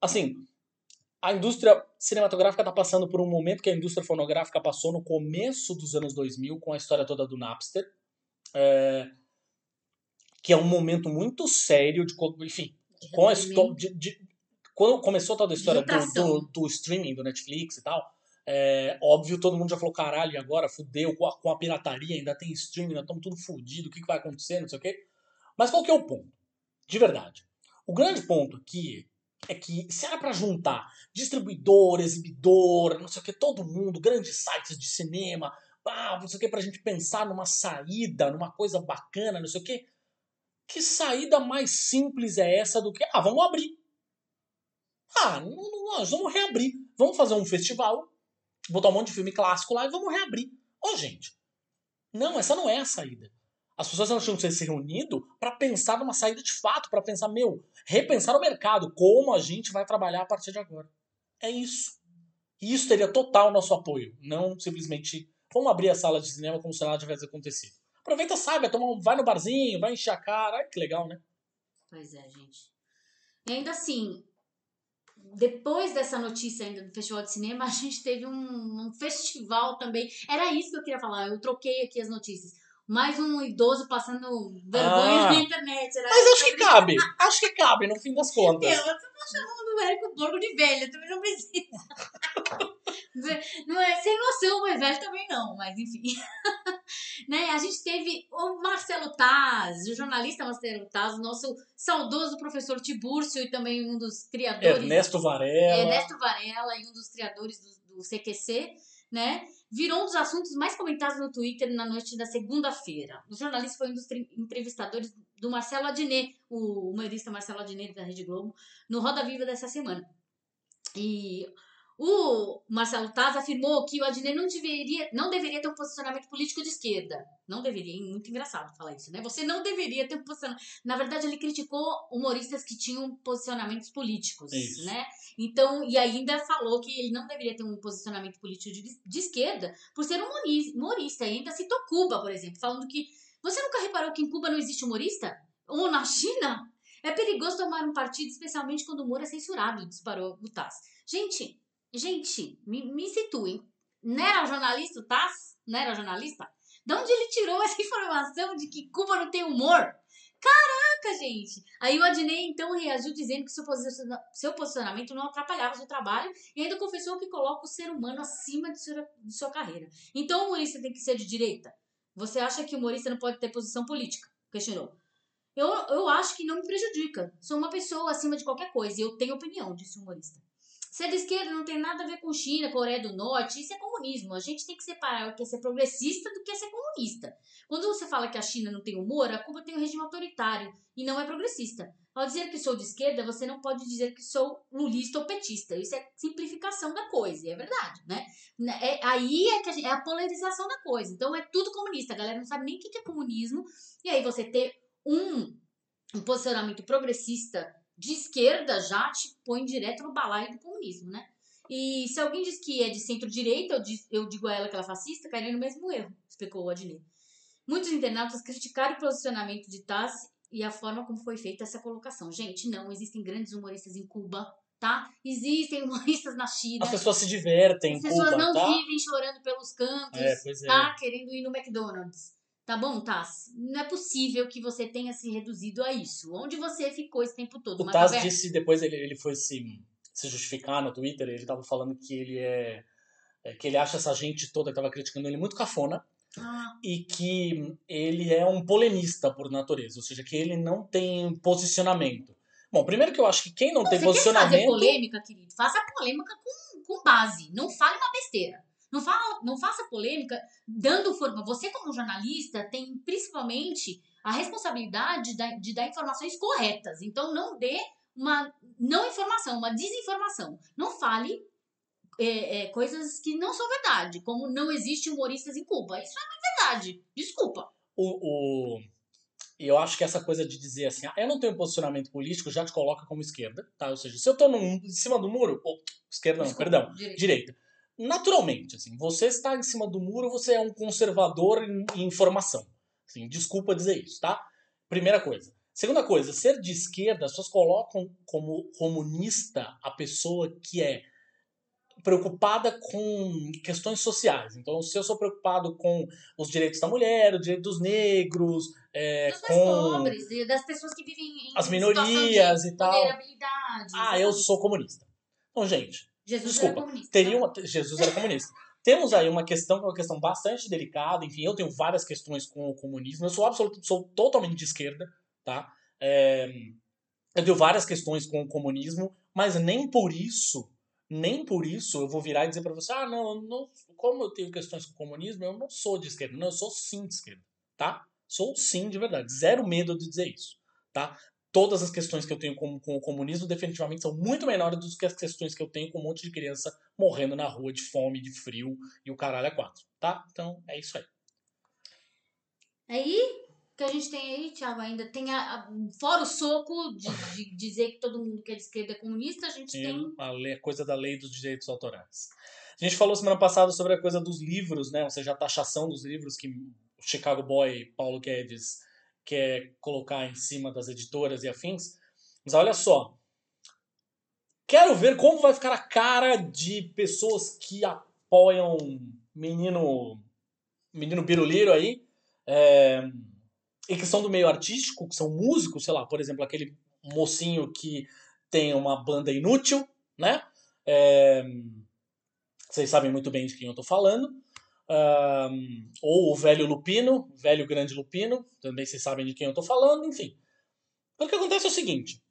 Speaker 2: Assim, a indústria cinematográfica está passando por um momento que a indústria fonográfica passou no começo dos anos 2000, com a história toda do Napster, é, que é um momento muito sério de, enfim, com a história de, de, quando começou toda a história do, do, do, streaming, do Netflix e tal, é, óbvio, todo mundo já falou, caralho, agora fudeu com a, com a pirataria, ainda tem streaming, ainda estamos tudo fudido, o que, que vai acontecer, não sei o quê. Mas qual que é o ponto? De verdade. O grande ponto aqui é que se era para juntar distribuidor, exibidor, não sei o que, todo mundo, grandes sites de cinema, ah, não sei o que, pra gente pensar numa saída, numa coisa bacana, não sei o que. Que saída mais simples é essa do que, ah, vamos abrir. Ah, não, não, nós vamos reabrir. Vamos fazer um festival botar um monte de filme clássico lá e vamos reabrir. Ô, gente, não, essa não é a saída. As pessoas elas tinham que se reunido para pensar numa saída de fato, para pensar, meu, repensar o mercado, como a gente vai trabalhar a partir de agora. É isso. E isso teria total nosso apoio, não simplesmente vamos abrir a sala de cinema como se nada tivesse acontecido. Aproveita, sabe, toma um, vai no barzinho, vai encher a cara, ai que legal, né?
Speaker 1: Pois é, gente. E ainda assim, depois dessa notícia ainda do Festival de Cinema, (laughs) a gente teve um, um, festival também. Era isso que eu queria falar, eu troquei aqui as notícias. Mais um idoso passando vergonha ah, na internet.
Speaker 2: mas acho que cabe, acho que cabe, no fim das (laughs) contas.
Speaker 1: Meu, você tá chamando o Érico Borgo de velho, também não precisa. (laughs) não é sem noção, mas velho também não, mas enfim. (laughs) né? A gente teve o Marcelo Taz, o jornalista Marcelo Taz, o nosso saudoso professor Tibúrcio e também um dos criadores.
Speaker 2: Ernesto Varela.
Speaker 1: Ernesto Varela e um dos criadores do, do CQC, né? Virou um dos assuntos mais comentados no Twitter na noite da segunda-feira. O jornalista foi um dos entrevistadores do Marcelo Adnet, o humorista Marcelo Adnet da Rede Globo, no Roda Viva dessa semana. E o Marcelo Taz afirmou que o Adnet não deveria, não deveria ter um posicionamento político de esquerda. Não deveria, muito engraçado falar isso, né? Você não deveria ter um posicionamento. Na verdade, ele criticou humoristas que tinham posicionamentos políticos, isso. né? Então, e ainda falou que ele não deveria ter um posicionamento político de, de esquerda por ser um humorista. E ainda citou Cuba, por exemplo, falando que. Você nunca reparou que em Cuba não existe humorista? Ou na China? É perigoso tomar um partido, especialmente quando o humor é censurado, disparou o Taz. Gente, Gente, me, me situem. Não era jornalista Taz? Não era jornalista? De onde ele tirou essa (laughs) informação de que Cuba não tem humor? Caraca, gente! Aí o Adnei então reagiu dizendo que seu posicionamento não atrapalhava seu trabalho e ainda confessou que coloca o ser humano acima de sua, de sua carreira. Então o humorista tem que ser de direita? Você acha que o humorista não pode ter posição política? Questionou. Eu, eu acho que não me prejudica. Sou uma pessoa acima de qualquer coisa e eu tenho opinião, disse o humorista. Ser de esquerda não tem nada a ver com China, Coreia do Norte, isso é comunismo. A gente tem que separar o que é ser progressista do que é ser comunista. Quando você fala que a China não tem humor, a Cuba tem um regime autoritário e não é progressista. Ao dizer que sou de esquerda, você não pode dizer que sou lulista ou petista. Isso é simplificação da coisa, e é verdade, né? É, aí é, que a, gente, é a polarização da coisa. Então é tudo comunista. A galera não sabe nem o que é comunismo. E aí você ter um, um posicionamento progressista de esquerda já te põe direto no balaio do comunismo, né? E se alguém diz que é de centro-direita, eu, eu, digo a ela que ela é fascista, cairia no mesmo erro, explicou o Adnet. Muitos internautas criticaram o posicionamento de Taz e a forma como foi feita essa colocação. Gente, não, existem grandes humoristas em Cuba, tá? Existem humoristas na China.
Speaker 2: As pessoas se divertem
Speaker 1: As pessoas Cuba, não tá? vivem chorando pelos cantos, é, é. tá? Querendo ir no McDonald's. Tá bom, Tassi? Não é possível que você tenha se reduzido a isso. Onde você ficou esse tempo todo?
Speaker 2: O Tassi disse, depois ele, ele foi se, se justificar no Twitter, ele tava falando que ele é, é que ele acha essa gente toda que tava criticando ele muito cafona. Ah. E que ele é um polemista por natureza, ou seja, que ele não tem posicionamento. Bom, primeiro que eu acho que quem não, não tem
Speaker 1: você
Speaker 2: posicionamento. Quer
Speaker 1: fazer polêmica, querido? Faça polêmica com, com base. Não fale uma besteira. Não, fala, não faça polêmica dando forma. Você, como jornalista, tem principalmente a responsabilidade de, de dar informações corretas. Então, não dê uma não informação, uma desinformação. Não fale é, é, coisas que não são verdade, como não existe humoristas em Cuba. Isso é uma verdade. Desculpa.
Speaker 2: o, o eu acho que essa coisa de dizer assim, ah, eu não tenho posicionamento político, já te coloca como esquerda, tá? Ou seja, se eu tô num, em cima do muro, oh, esquerda não,
Speaker 1: Desculpa,
Speaker 2: perdão,
Speaker 1: direita.
Speaker 2: direita. Naturalmente, assim, você está em cima do muro, você é um conservador em, em informação. Assim, desculpa dizer isso, tá? Primeira coisa. Segunda coisa, ser de esquerda, as pessoas colocam como comunista a pessoa que é preocupada com questões sociais. Então, se eu sou preocupado com os direitos da mulher, o direito dos negros, é,
Speaker 1: Dos mais
Speaker 2: com
Speaker 1: pobres, das pessoas que vivem em
Speaker 2: as minorias e tal. Ah, eu sou comunista. Então, gente,
Speaker 1: Jesus
Speaker 2: desculpa,
Speaker 1: era comunista.
Speaker 2: teria uma, Jesus era comunista. Temos aí uma questão que é uma questão bastante delicada. Enfim, eu tenho várias questões com o comunismo. Eu sou absoluto, sou totalmente de esquerda, tá? É, eu tenho várias questões com o comunismo, mas nem por isso, nem por isso eu vou virar e dizer pra você, ah, não, não, como eu tenho questões com o comunismo, eu não sou de esquerda. Não, eu sou sim de esquerda, tá? Sou sim de verdade. Zero medo de dizer isso, tá? Todas as questões que eu tenho com, com o comunismo definitivamente são muito menores do que as questões que eu tenho com um monte de criança morrendo na rua de fome, de frio e o caralho é quatro, tá? Então é isso aí.
Speaker 1: Aí, o que a gente tem aí, Thiago, ainda tem a, a- fora o soco de, de dizer que todo mundo que é de esquerda é comunista, a gente tem
Speaker 2: Tem a, lei, a coisa da lei dos direitos autorais. A gente falou semana passada sobre a coisa dos livros, né? Ou seja, a taxação dos livros que o Chicago Boy, Paulo Guedes, quer colocar em cima das editoras e afins. Mas olha só. Quero ver como vai ficar a cara de pessoas que apoiam menino menino biruliro aí. é, e que são do meio artístico, que são músicos, sei lá, por exemplo, aquele mocinho que tem uma banda inútil, né? É, vocês sabem muito bem de quem eu tô falando. Ahn, ou o velho Lupino, velho grande Lupino, também vocês sabem de quem eu tô falando, enfim. O que acontece é o seguinte: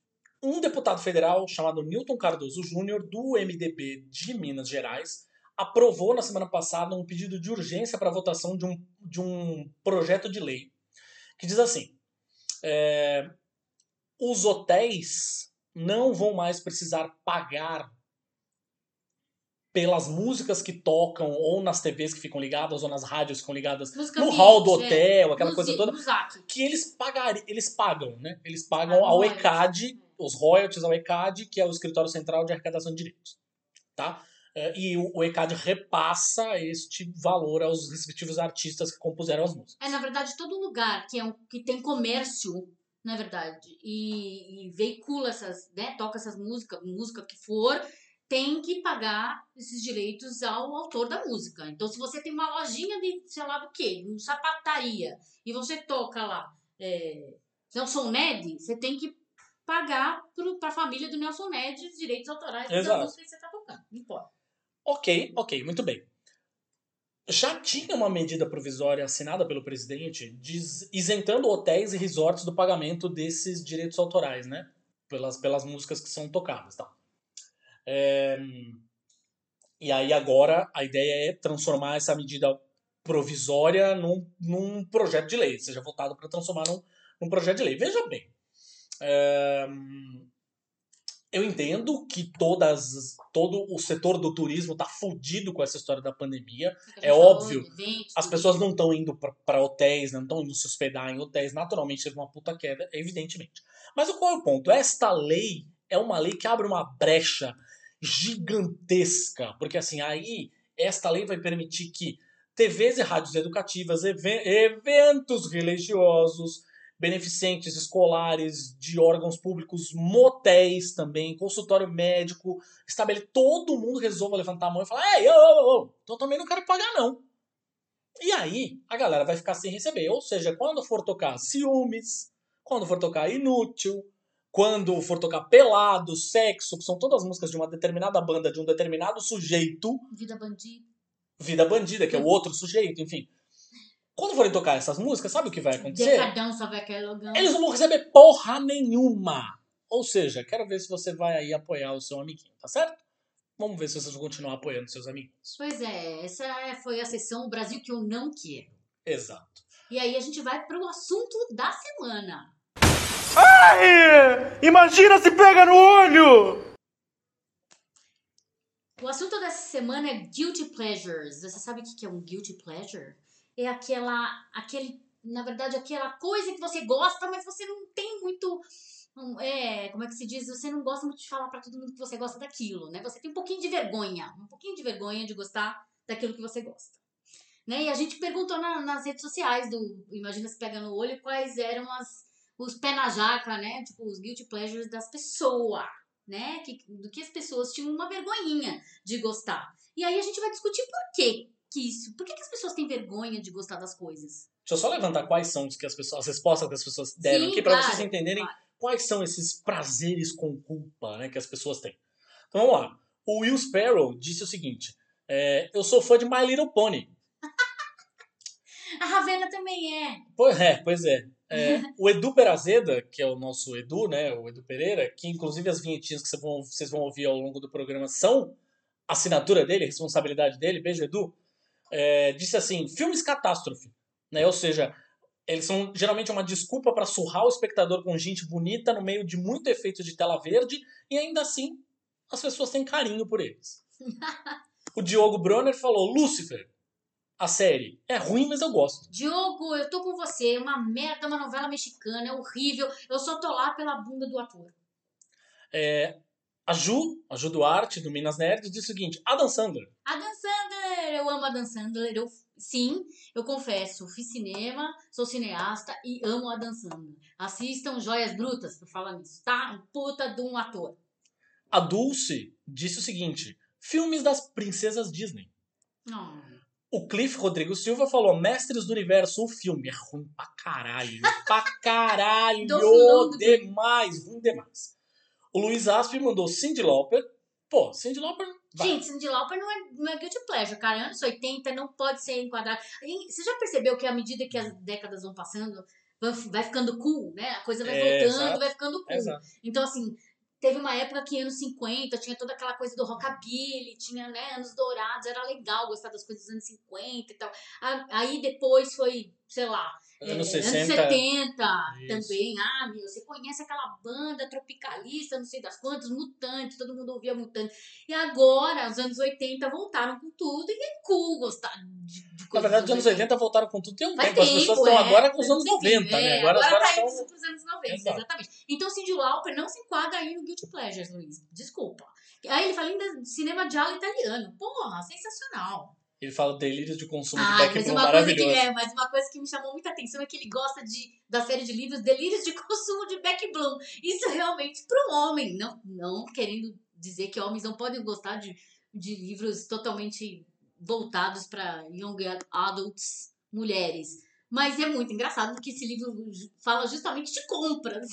Speaker 2: um deputado federal chamado Newton Cardoso Júnior, do MDB de Minas Gerais, aprovou na semana passada um pedido de urgência para votação de um, de um projeto de lei que diz assim: é, os hotéis não vão mais precisar pagar pelas músicas que tocam ou nas TVs que ficam ligadas ou nas rádios que ficam ligadas
Speaker 1: música
Speaker 2: no hall do
Speaker 1: é.
Speaker 2: hotel, aquela
Speaker 1: No
Speaker 2: coisa toda, que eles pagariam, eles pagam, né? Eles pagam ao. ECAD, os royalties ao ECAD, que é o Escritório Central de Arrecadação de Direitos, tá? É, E o o ECAD repassa este valor aos respectivos artistas que compuseram as músicas.
Speaker 1: É, na verdade, todo lugar que, é um, que tem comércio, na verdade, e, e veicula essas, né, toca essas músicas, música que for, tem que pagar esses direitos ao autor da música. Então, se você tem uma lojinha de, sei lá do quê, uma sapataria, e você toca lá é, Nelson Ned, você tem que pagar para a família do Nelson Ned os direitos autorais da
Speaker 2: Exato.
Speaker 1: música que você está tocando. Não importa.
Speaker 2: Ok, ok, muito bem. Já tinha uma medida provisória assinada pelo presidente diz- isentando hotéis e resorts do pagamento desses direitos autorais, né? Pelas, pelas músicas que são tocadas, tá? É, e aí agora a ideia é transformar essa medida provisória num, num projeto de lei, seja votado para transformar num, num projeto de lei. Veja bem, é, eu entendo que todas, todo o setor do turismo tá fudido com essa história da pandemia. É óbvio,
Speaker 1: eventos,
Speaker 2: As pessoas não estão indo para hotéis, não estão indo se hospedar em hotéis. Naturalmente teve uma puta queda, evidentemente. Mas qual é o ponto? Esta lei é uma lei que abre uma brecha gigantesca. Porque assim, aí esta lei vai permitir que TVs e rádios educativas, even- eventos religiosos, beneficentes escolares de órgãos públicos, motéis também, consultório médico, estabele todo mundo resolva levantar a mão e falar: Ei, ô, ô, ô, então também não quero pagar, não. E aí, a galera vai ficar sem receber. Ou seja, quando for tocar ciúmes, quando for tocar inútil, quando for tocar pelado, sexo, que são todas músicas de uma determinada banda, de um determinado sujeito,
Speaker 1: Vida bandida.
Speaker 2: vida bandida, que é o outro sujeito, enfim. Quando forem tocar essas músicas, sabe o que vai acontecer?
Speaker 1: Decadão, só vai aquele logão.
Speaker 2: Eles não vão receber porra nenhuma. Ou seja, quero ver se você vai aí apoiar o seu amiguinho, tá certo? Vamos ver se vocês vão continuar apoiando seus amiguinhos.
Speaker 1: Pois é, essa foi a sessão O Brasil que eu não quero.
Speaker 2: Exato.
Speaker 1: E aí a gente vai para o assunto da semana.
Speaker 3: Ai! Imagina se pega no olho!
Speaker 1: O assunto dessa semana é guilty pleasures. Você sabe o que é um guilty pleasure? É aquela, aquele na verdade, aquela coisa que você gosta, mas você não tem muito. um, É, como é que se diz? Você não gosta muito de falar pra todo mundo que você gosta daquilo, né? Você tem um pouquinho de vergonha, um pouquinho de vergonha de gostar daquilo que você gosta. Né? E a gente perguntou na- nas redes sociais do Imagina se pega no olho quais eram as, os pé na jaca, né? Tipo, os guilty pleasures das pessoas, né? Que, do que as pessoas tinham uma vergonhinha de gostar. E aí a gente vai discutir por quê que isso. Por que, que as pessoas têm vergonha de gostar das coisas?
Speaker 2: Deixa eu só levantar quais são os que as pessoas, as respostas que as pessoas deram
Speaker 1: Sim,
Speaker 2: aqui para
Speaker 1: claro,
Speaker 2: vocês entenderem
Speaker 1: claro.
Speaker 2: quais são esses prazeres com culpa né, que as pessoas têm. Então vamos lá. O Will Sparrow disse o seguinte: é, Eu sou fã de My Little Pony. (laughs)
Speaker 1: A Ravena também é.
Speaker 2: Pois é, pois é. É, o Edu Perazeda, que é o nosso Edu, né? O Edu Pereira, que inclusive as vinhetinhas que vocês vão, vocês vão ouvir ao longo do programa são assinatura dele, responsabilidade dele, beijo Edu, é, disse assim, filmes catástrofe, né? Ou seja, eles são geralmente uma desculpa para surrar o espectador com gente bonita no meio de muito efeito de tela verde e ainda assim as pessoas têm carinho por eles. (laughs) o Diogo Bronner falou, Lucifer, a série, é ruim, mas eu gosto.
Speaker 1: Diogo, eu tô com você. É uma merda, uma novela mexicana, é horrível. Eu só tô lá pela bunda do ator.
Speaker 2: É, a Ju, a Ju Duarte, do Minas Nerd, diz o seguinte: Adam Sandler.
Speaker 1: Adam Sandler, eu amo Adam Sandler. Eu, sim, eu confesso, fiz cinema, sou cineasta e amo Adam Sandler. Assistam Joias Brutas, por falar nisso, tá? Um puta de um ator.
Speaker 2: A Dulce disse o seguinte: filmes das princesas Disney.
Speaker 1: Não.
Speaker 2: O Cliff Rodrigo Silva falou: Mestres do Universo, o filme é ruim pra caralho. Pra (laughs) caralho! Demais, ruim demais. O Luiz Asp mandou Cindy Lauper. Pô, Cindy Lauper. vai.
Speaker 1: Gente, Cindy Lauper não é, não é guilty pleasure, cara. Anos 80 não pode ser enquadrado. Você já percebeu que à medida que as décadas vão passando, vai, vai ficando cool, né? A coisa vai
Speaker 2: É,
Speaker 1: voltando,
Speaker 2: exato.
Speaker 1: vai ficando cool.
Speaker 2: Exato.
Speaker 1: Então, assim, teve uma época que anos 50 tinha toda aquela coisa do rockabilly, tinha, né, anos dourados, era legal gostar das coisas dos anos 50 e tal. Aí depois foi, sei lá,
Speaker 2: Anos
Speaker 1: é,
Speaker 2: 60.
Speaker 1: anos 70
Speaker 2: Isso.
Speaker 1: também. Ah, meu, você conhece aquela banda tropicalista, não sei das quantas, Mutantes, todo mundo ouvia Mutantes. E agora, os anos 80 voltaram com tudo e é cool gostar de, de
Speaker 2: Na verdade, os anos 80 voltaram com tudo tem um
Speaker 1: Faz
Speaker 2: tempo. As pessoas estão
Speaker 1: é.
Speaker 2: agora com os anos
Speaker 1: Faz
Speaker 2: 90,
Speaker 1: tempo,
Speaker 2: né?
Speaker 1: é.
Speaker 2: Agora,
Speaker 1: Agora,
Speaker 2: agora
Speaker 1: tá
Speaker 2: são.
Speaker 1: pros anos 90,
Speaker 2: Exato.
Speaker 1: exatamente. Então, Cindy Lauper não se enquadra aí no Guilty Pleasures, Luiz. Desculpa. Aí ele fala ainda de cinema giallo italiano. Porra, sensacional.
Speaker 2: Ele fala delírios de consumo
Speaker 1: Ah,
Speaker 2: de Beck Bloom,
Speaker 1: coisa que,
Speaker 2: maravilhoso.
Speaker 1: é, mas uma coisa que me chamou muita atenção é que ele gosta de, da série de livros Delírios de (laughs) Consumo de Beck Bloom. Isso realmente para um homem, não, não querendo dizer que homens não podem gostar de, de livros totalmente voltados para young adults, mulheres. Mas é muito engraçado porque esse livro fala justamente de compras.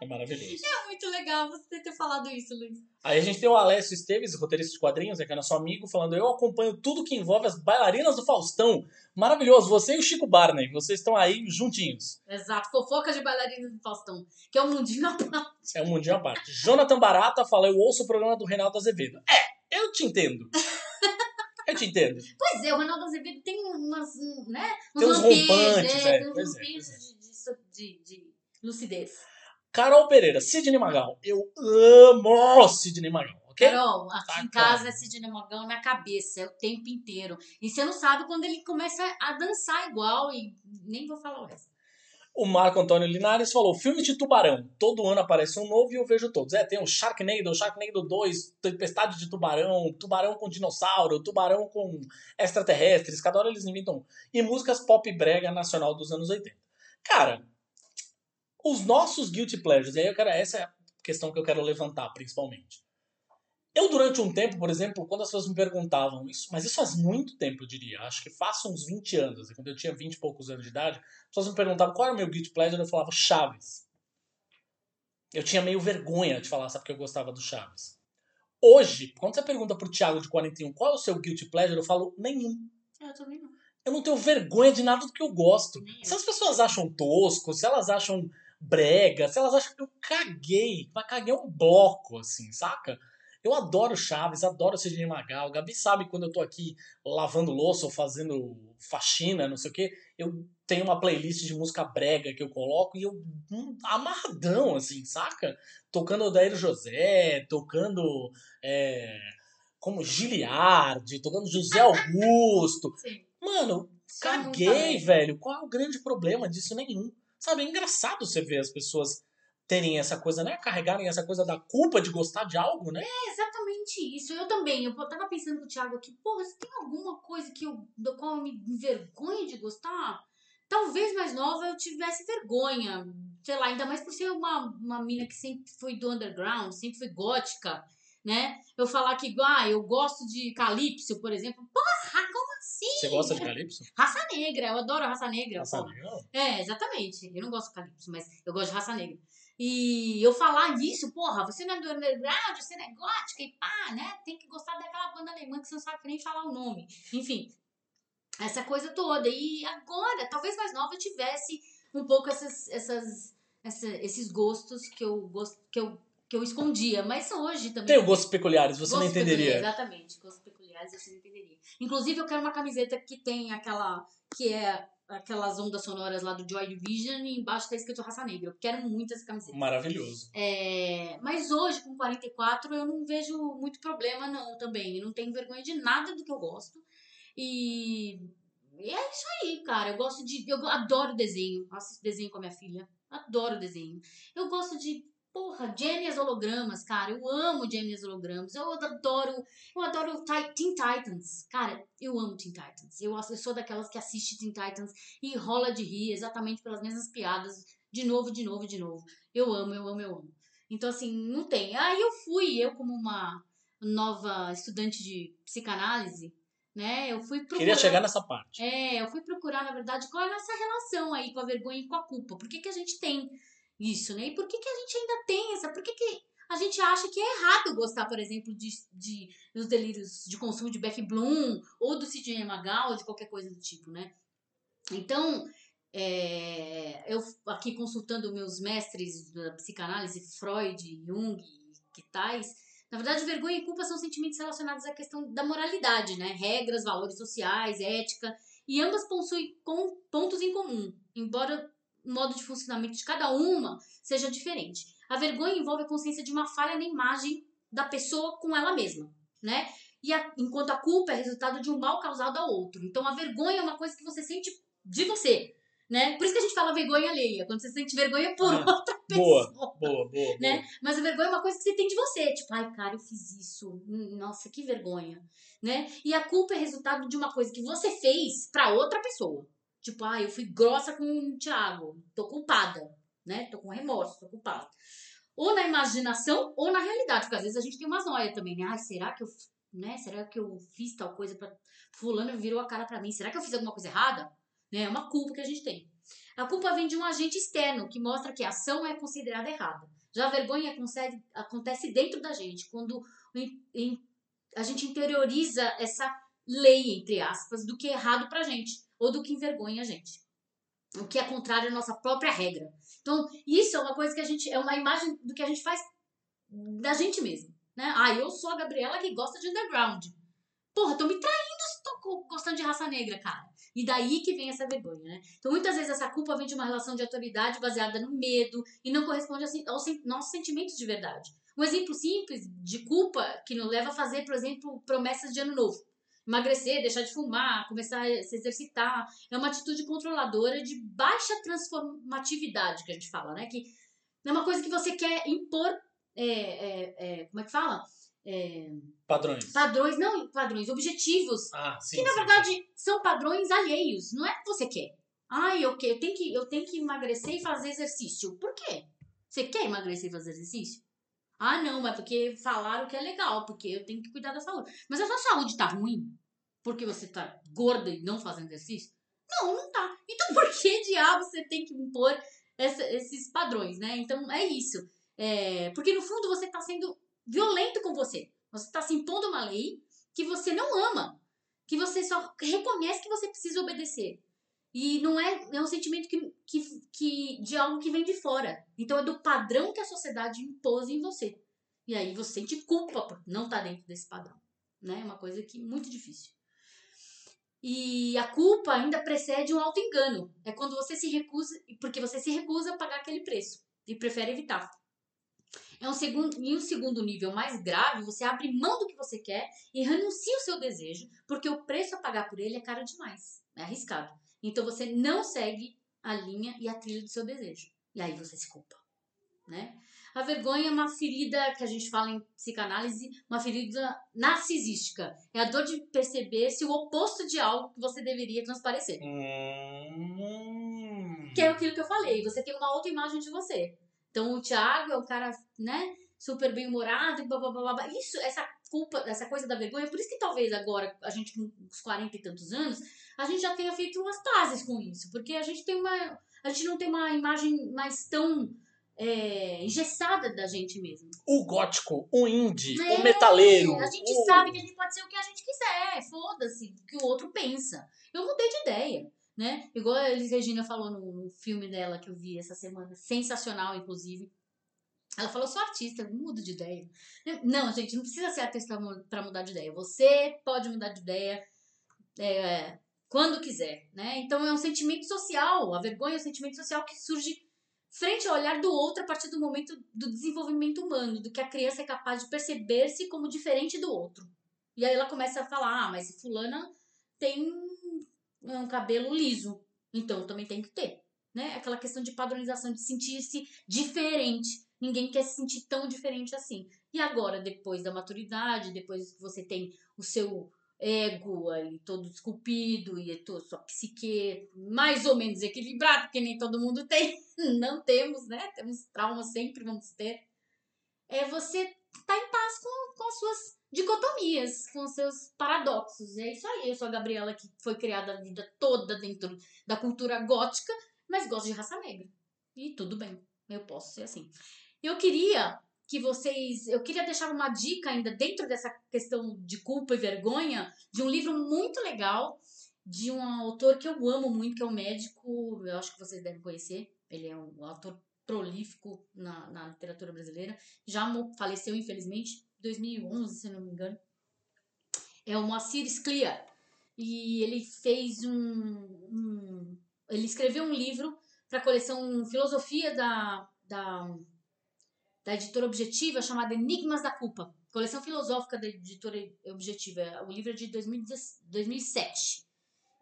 Speaker 2: É maravilhoso.
Speaker 1: É muito legal você ter falado isso, Luiz.
Speaker 2: Aí a gente tem o Alessio Esteves, roteirista de quadrinhos, né, que é nosso amigo, falando: Eu acompanho tudo que envolve as bailarinas do Faustão. Maravilhoso, você e o Chico Barney, vocês estão aí juntinhos.
Speaker 1: Exato, fofocas de bailarinas do Faustão, que é um mundinho à parte.
Speaker 2: É um mundinho à parte. Jonathan Barata fala: Eu ouço o programa do Reinaldo Azevedo. É, eu te entendo. Eu te entendo. (laughs)
Speaker 1: Pois é, o Ronaldo Azevedo tem umas, um, né? Uns
Speaker 2: Tem uns rompantes, é,
Speaker 1: tem uns
Speaker 2: pois é, é.
Speaker 1: de, de, de lucidez.
Speaker 2: Carol Pereira, Sidney Magal. Eu amo Sidney Magal, ok?
Speaker 1: Carol, aqui
Speaker 2: Tá
Speaker 1: em
Speaker 2: claro.
Speaker 1: casa é Sidney Magal na cabeça, é o tempo inteiro. E você não sabe quando ele começa a dançar igual e nem vou falar o resto.
Speaker 2: O Marco Antônio Linares falou: filme de tubarão. Todo ano aparece um novo e eu vejo todos. É, tem o Sharknado, Sharknado 2, Tempestade de Tubarão, Tubarão com Dinossauro, Tubarão com Extraterrestres. Cada hora eles inventam. E músicas pop brega nacional dos anos 80. Cara, os nossos Guilty Pleasures, e aí eu quero, essa é a questão que eu quero levantar principalmente. Eu, durante um tempo, por exemplo, quando as pessoas me perguntavam isso, mas isso faz muito tempo, eu diria, acho que faz uns 20 anos, quando eu tinha 20 e poucos anos de idade, as pessoas me perguntavam qual era o meu guilty pleasure, eu falava Chaves. Eu tinha meio vergonha de falar, sabe, que eu gostava do Chaves. Hoje, quando você pergunta pro Thiago de 41 qual é o seu guilty pleasure, eu falo nenhum.
Speaker 1: Eu também não.
Speaker 2: Eu não tenho vergonha de nada do que eu gosto.
Speaker 1: Nem eu.
Speaker 2: Se as pessoas acham tosco, se elas acham brega, se elas acham que eu caguei, mas caguei um bloco, assim, saca? Eu adoro Chaves, adoro Sidney Magal. Gabi sabe quando eu tô aqui lavando louça ou fazendo faxina, não sei o quê. Eu tenho uma playlist de música brega que eu coloco e eu hum, amarradão, assim, saca? Tocando Odair José, tocando é, como Giliardi, tocando José Augusto.
Speaker 1: Sim.
Speaker 2: Mano,
Speaker 1: Só
Speaker 2: Caguei, velho. Qual é o grande problema disso? Nenhum. Sabe, é engraçado você ver as pessoas terem essa coisa, né? Carregarem essa coisa da culpa de gostar de algo, né?
Speaker 1: É exatamente isso. Eu também. Eu tava pensando com o Thiago aqui, porra, se tem alguma coisa que eu, do qual eu me envergonho de gostar, talvez mais nova eu tivesse vergonha. Sei lá, ainda mais por ser uma, uma mina que sempre foi do underground, sempre foi gótica, né? Eu falar que, ah, eu gosto de Calypso, por exemplo. Porra, como assim?
Speaker 2: Você gosta de Calypso?
Speaker 1: Raça negra, eu adoro raça negra. Porra.
Speaker 2: legal.
Speaker 1: É, exatamente. Eu não gosto de Calypso, mas eu gosto de raça negra. E eu falar isso, porra, você não é do underground, você não é gótica e pá, né? Tem que gostar daquela banda alemã que você não sabe nem falar o nome. Enfim, essa coisa toda. E agora, talvez mais nova, eu tivesse um pouco essas, essas, essa- esses gostos que eu, gost, que, eu, que eu escondia. Mas hoje também.
Speaker 2: Tem gostos peculiares, você não
Speaker 1: Gostos
Speaker 2: entenderia.
Speaker 1: peculiares, exatamente, gostos peculiares você não entenderia. Inclusive, eu quero uma camiseta que tem aquela. que é aquelas ondas sonoras lá do Joy Division e embaixo tá escrito raça negra. Eu quero muito essa camiseta.
Speaker 2: Maravilhoso.
Speaker 1: É, mas hoje, com 44, eu não vejo muito problema, não, também. Eu não tenho vergonha de nada do que eu gosto. E, e é isso aí, cara. Eu gosto de. Eu adoro desenho. Eu assisto desenho com a minha filha. Adoro desenho. Eu gosto de. Porra, gêmeas hologramas, cara. Eu amo gêmeas hologramas. Eu adoro. Eu adoro Teen Titans. Cara, eu amo Teen Titans. Eu, eu sou daquelas que assiste Teen Titans e rola de rir exatamente pelas mesmas piadas. De novo, de novo, de novo. Eu amo, eu amo, eu amo. Então, assim, não tem. Aí eu fui, eu como uma nova estudante de psicanálise, né? Eu fui procurar...
Speaker 2: Queria chegar nessa parte.
Speaker 1: É, eu fui procurar, na verdade, qual é a nossa relação aí com a vergonha e com a culpa. Por que, que a gente tem isso, né? E por que, que a gente ainda tem essa... Por que, que a gente acha que é errado gostar, por exemplo, de, de dos delírios de consumo de Beck Bloom ou do Sidney Magal ou de qualquer coisa do tipo, né? Então, é, eu aqui consultando meus mestres da psicanálise, Freud, Jung e que tais, na verdade, vergonha e culpa são sentimentos relacionados à questão da moralidade, né? Regras, valores sociais, ética, e ambas possuem pontos em comum, embora modo de funcionamento de cada uma seja diferente. A vergonha envolve a consciência de uma falha na imagem da pessoa com ela mesma, né? E a- enquanto a culpa é resultado de um mal causado ao outro. Então, a vergonha é uma coisa que você sente de você, né? Por isso que a gente fala vergonha alheia, quando você sente vergonha por
Speaker 2: Ah,
Speaker 1: outra
Speaker 2: Boa,
Speaker 1: pessoa.
Speaker 2: boa, boa.
Speaker 1: Né?
Speaker 2: boa.
Speaker 1: Mas a vergonha é uma coisa que você tem de você. Tipo, ai, cara, eu fiz isso. Hum, Nossa, que vergonha. Né? E a culpa é resultado de uma coisa que você fez pra outra pessoa. Tipo, ai, eu fui grossa com o Thiago. Tô culpada. Né? Tô com remorso, tô culpada. Ou na imaginação ou na realidade. Porque às vezes a gente tem umas noias também, né? Ai, será que eu. Né? Será que eu fiz tal coisa pra. Fulano virou a cara pra mim. Será que eu fiz alguma coisa errada? Né? É uma culpa que a gente tem. A culpa vem de um agente externo que mostra que a ação é considerada errada. Já a vergonha acontece, dentro da gente, quando a gente interioriza essa lei, entre aspas, do que é errado pra gente, ou do que envergonha a gente. O que é contrário à nossa própria regra. Então, isso é uma coisa que a gente. É uma imagem do que a gente faz da gente mesmo. Né? Ah, eu sou a Gabriela que gosta de underground. Porra, tô me traindo se tô gostando de raça negra, cara. E daí que vem essa vergonha, né? Então, muitas vezes essa culpa vem de uma relação de autoridade baseada no medo e não corresponde aos, nossos sentimentos de verdade. Um exemplo simples de culpa que nos leva a fazer, por exemplo, promessas de ano novo. Emagrecer, deixar de fumar, começar a se exercitar. É uma atitude controladora de baixa transformatividade que a gente fala, né? Que é uma coisa que você quer impor. é, é, é, como é que fala? É,
Speaker 2: Padrões.
Speaker 1: padrões, não padrões, objetivos
Speaker 2: Ah, sim.
Speaker 1: que na
Speaker 2: sim,
Speaker 1: verdade são padrões alheios, não é que você quer. Ai, eu, que- eu, tenho que, eu tenho que emagrecer e fazer exercício. Por quê? Você quer emagrecer e fazer exercício? Ah, não, mas porque falaram que é legal, porque eu tenho que cuidar da saúde. Mas a sua saúde tá ruim? Porque você tá gorda e não fazendo exercício? Não, não tá. Então (laughs) por que diabo você tem que impor essa- esses padrões, né? Então é isso. É, porque no fundo você tá sendo violento com você. Você tá se impondo uma lei que você não ama que você só reconhece que você precisa obedecer. E não é, é um sentimento que, que, que, de algo que vem de fora. Então é do padrão que a sociedade impôs em você. E aí você sente culpa por não estar dentro desse padrão. Né? É uma coisa que muito difícil. E a culpa ainda precede um auto-engano. É quando você se recusa, porque você se recusa a pagar aquele preço e prefere evitar. É um segundo, em um segundo nível mais grave, você abre mão do que você quer e renuncia o seu desejo, porque o preço a pagar por ele é caro demais, é arriscado. Então você não segue a linha e a trilha do seu desejo. E aí você se culpa, né? A vergonha é uma ferida que a gente fala em psicanálise, uma ferida narcisística. É a dor de perceber-se o oposto de algo que você deveria transparecer.
Speaker 2: Hum.
Speaker 1: Que é aquilo que eu falei, você tem uma outra imagem de você. Então o Thiago é o cara, né, super bem-humorado blá, blá, blá, blá. Isso, essa culpa, essa coisa da vergonha, por isso que talvez agora, a gente com uns 40 e tantos anos, a gente já tenha feito umas pazes com isso. Porque a gente tem uma. A gente não tem uma imagem mais tão é, engessada da gente mesmo.
Speaker 2: O gótico, o indie,
Speaker 1: É,
Speaker 2: o metaleiro.
Speaker 1: A gente
Speaker 2: o-
Speaker 1: sabe que a gente pode ser o que a gente quiser, foda-se o que o outro pensa. Eu mudei de ideia, né? Igual a Elis Regina falou no, filme dela que eu vi essa semana, sensacional, inclusive. Ela falou, sou artista, eu mudo de ideia. Não, gente, não precisa ser artista para mudar de ideia. Você pode mudar de ideia é, quando quiser, né? Então é um sentimento social. A vergonha é um sentimento social que surge frente ao olhar do outro a partir do momento do desenvolvimento humano, do que a criança é capaz de perceber-se como diferente do outro. E aí ela começa a falar, ah, mas fulana tem um cabelo liso, então também tem que ter, né? Aquela questão de padronização, de sentir-se diferente. Ninguém quer se sentir tão diferente assim. E agora, depois da maturidade, depois que você tem o seu ego ali todo esculpido e a tua- sua psique mais ou menos equilibrada, porque nem todo mundo tem. (laughs) Não temos, né? Temos traumas, sempre vamos ter. É você estar em paz com, com as suas dicotomias, com seus paradoxos. É isso aí. Eu sou a Gabriela que foi criada a vida toda dentro da cultura gótica, mas gosto de raça negra. E tudo bem, eu posso ser assim. Eu queria que vocês. Eu queria deixar uma dica ainda dentro dessa questão de culpa e vergonha de um livro muito legal de um autor que eu amo muito, que é um médico, eu acho que vocês devem conhecer. Ele é um autor prolífico na, na literatura brasileira. Já faleceu, infelizmente, em 2011, se não me engano. É o Moacir Sclia. E ele fez um, um- Ele escreveu um livro para a coleção Filosofia da, da, da editora Objetiva, chamada Enigmas da Culpa. Coleção filosófica da editora Objetiva. O livro é de 2010 2007.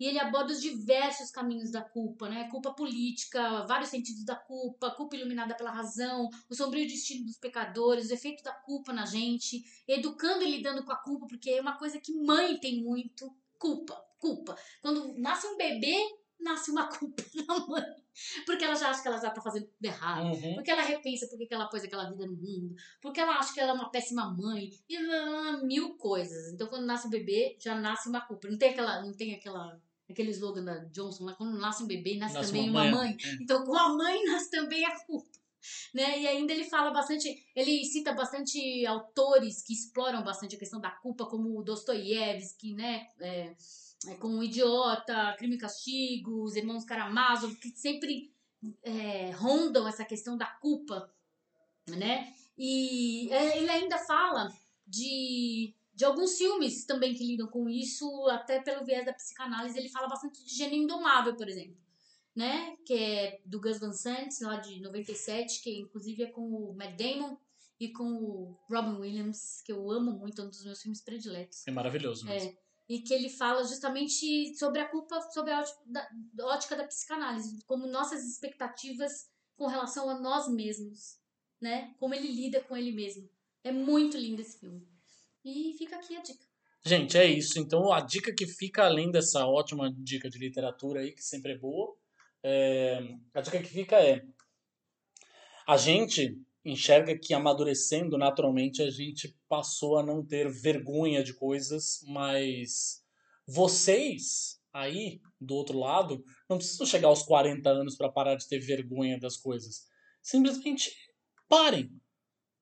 Speaker 1: E ele aborda os diversos caminhos da culpa, né? Culpa política, vários sentidos da culpa, culpa iluminada pela razão, o sombrio destino dos pecadores, o efeito da culpa na gente, educando e lidando com a culpa, porque é uma coisa que mãe tem muito, culpa, culpa. Quando nasce um bebê, nasce uma (laughs) culpa na mãe, porque ela já acha que ela já tá fazendo tudo errado.
Speaker 2: Uhum.
Speaker 1: Porque ela repensa porque que ela pôs aquela vida no mundo. Porque ela acha que ela é uma péssima mãe. E mil coisas. Então, quando nasce o bebê, já nasce uma culpa. Não tem aquela. Não tem aquela. Aquele slogan da Johnson lá, quando nasce um bebê, nasce,
Speaker 2: Nasce
Speaker 1: também
Speaker 2: uma
Speaker 1: uma
Speaker 2: mãe.
Speaker 1: mãe. Então, com a mãe (laughs) nasce também a culpa. Né? E ainda ele fala bastante, ele cita bastante autores que exploram bastante a questão da culpa, como o Dostoiévski, né? É, é, com o Idiota, Crime e Castigo, os irmãos Karamazov, que sempre é, rondam essa questão da culpa, né? E é, ele ainda fala de, de alguns filmes também que lidam com isso, até pelo viés da psicanálise. Ele fala bastante de Gênio Indomável, por exemplo, né? Que é do Gus Van Sant, lá de 97, que inclusive é com o Matt Damon e com o Robin Williams, que eu amo muito, é um dos meus filmes prediletos.
Speaker 2: É maravilhoso mesmo.
Speaker 1: É, e que ele fala justamente sobre a culpa, sobre a ótica da, psicanálise, como nossas expectativas com relação a nós mesmos, né? Como ele lida com ele mesmo. É muito lindo esse filme. E fica aqui a dica.
Speaker 2: Gente, é isso. Então, a dica que fica, além dessa ótima dica de literatura aí, que sempre é boa, é, a dica que fica é: a gente enxerga que amadurecendo naturalmente a gente passou a não ter vergonha de coisas, mas vocês aí do outro lado não precisam chegar aos 40 anos para parar de ter vergonha das coisas. Simplesmente parem.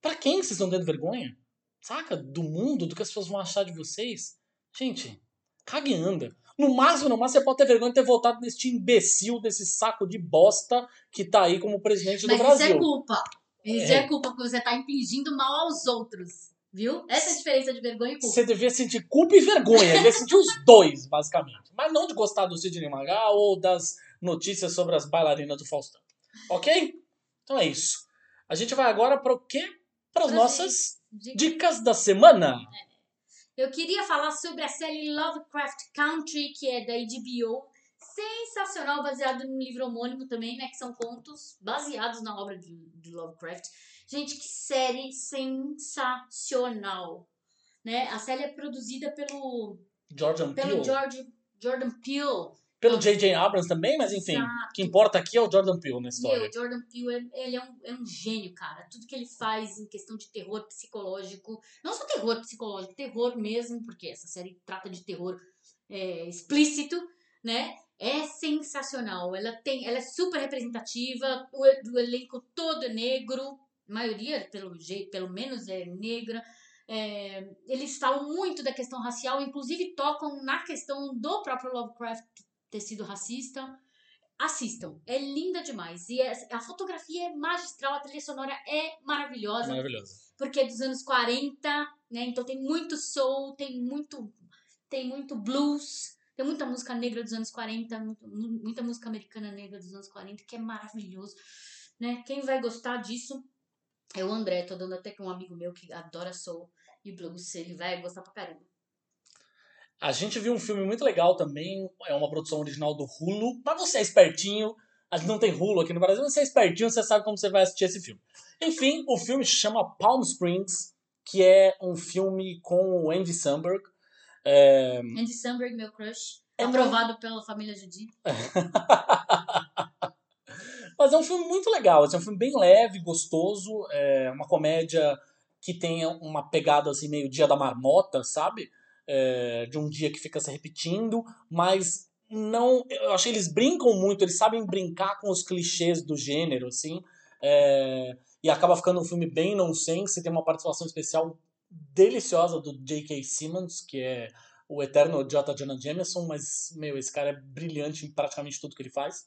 Speaker 2: Pra quem que vocês estão tendo vergonha? Saca? Do mundo, do que as pessoas vão achar de vocês? Gente, cague e anda. No máximo, no máximo, você pode ter vergonha de ter votado neste imbecil, desse saco de bosta que tá aí como presidente do
Speaker 1: Mas isso
Speaker 2: Brasil.
Speaker 1: é culpa. Isso
Speaker 2: É.
Speaker 1: é. culpa, porque você tá impingindo mal aos outros. Viu? Essa é a diferença de vergonha e culpa.
Speaker 2: Você devia sentir culpa e vergonha. Devia sentir os dois, basicamente. Mas não de gostar do Sidney Magal ou das notícias sobre as bailarinas do Faustão. Ok? Então é isso. A gente vai agora para o quê? para as nossas
Speaker 1: De-
Speaker 2: dicas da semana.
Speaker 1: Eu queria falar sobre a série Lovecraft Country, que é da HBO. Sensacional, baseado num livro homônimo também, né? Que são contos baseados na obra de, de Lovecraft. Gente, que série sensacional! Né? A série é produzida pelo,
Speaker 2: Jordan
Speaker 1: pelo
Speaker 2: Peele.
Speaker 1: George, Jordan Peele.
Speaker 2: Pelo J.J. Abrams também, mas enfim,
Speaker 1: Exato.
Speaker 2: o que importa aqui é o Jordan Peele na história.
Speaker 1: Meu, Jordan Peele, é- ele é um, é um gênio, cara. Tudo que ele faz em questão de terror psicológico, não só terror psicológico, terror mesmo, porque essa série trata de terror é, explícito, né? É sensacional. Ela tem, ela é super representativa. O, o elenco todo é negro, maioria, pelo jeito, pelo menos é negra. É, eles falam muito da questão racial, inclusive tocam na questão do próprio Lovecraft ter sido racista assistam. É linda demais. E é- a fotografia é magistral, a trilha sonora é maravilhosa,
Speaker 2: Maravilhoso.
Speaker 1: porque é dos anos 40, né? Então tem muito soul, tem muito tem muito blues, tem muita música negra dos anos 40, muito- mu- muita música americana negra dos anos 40, que é maravilhoso, né? Quem vai gostar disso é o André, tô dando até com um amigo meu que adora soul e blues, ele vai gostar pra caramba.
Speaker 2: A gente viu um filme muito legal também, é uma produção original do Hulu, mas você é espertinho, a gente não tem Hulu aqui no Brasil, você é espertinho, você sabe como você vai assistir esse filme. Enfim, o filme se chama Palm Springs, que é um filme com o Andy Samberg. É,
Speaker 1: Andy Samberg, meu crush,
Speaker 2: É
Speaker 1: aprovado pela família Judy. (laughs)
Speaker 2: Mas é um filme muito legal, assim, é um filme bem leve, gostoso, é uma comédia que tem uma pegada assim meio dia da marmota, sabe? É, de um dia que fica se repetindo, mas não, eu achei eles brincam muito, eles sabem brincar com os clichês do gênero, assim, é, e acaba ficando um filme bem nonsense, tem uma participação especial deliciosa do J.K. Simmons, que é o eterno J. Jonah Jameson, mas, meu, esse cara é brilhante em praticamente tudo que ele faz.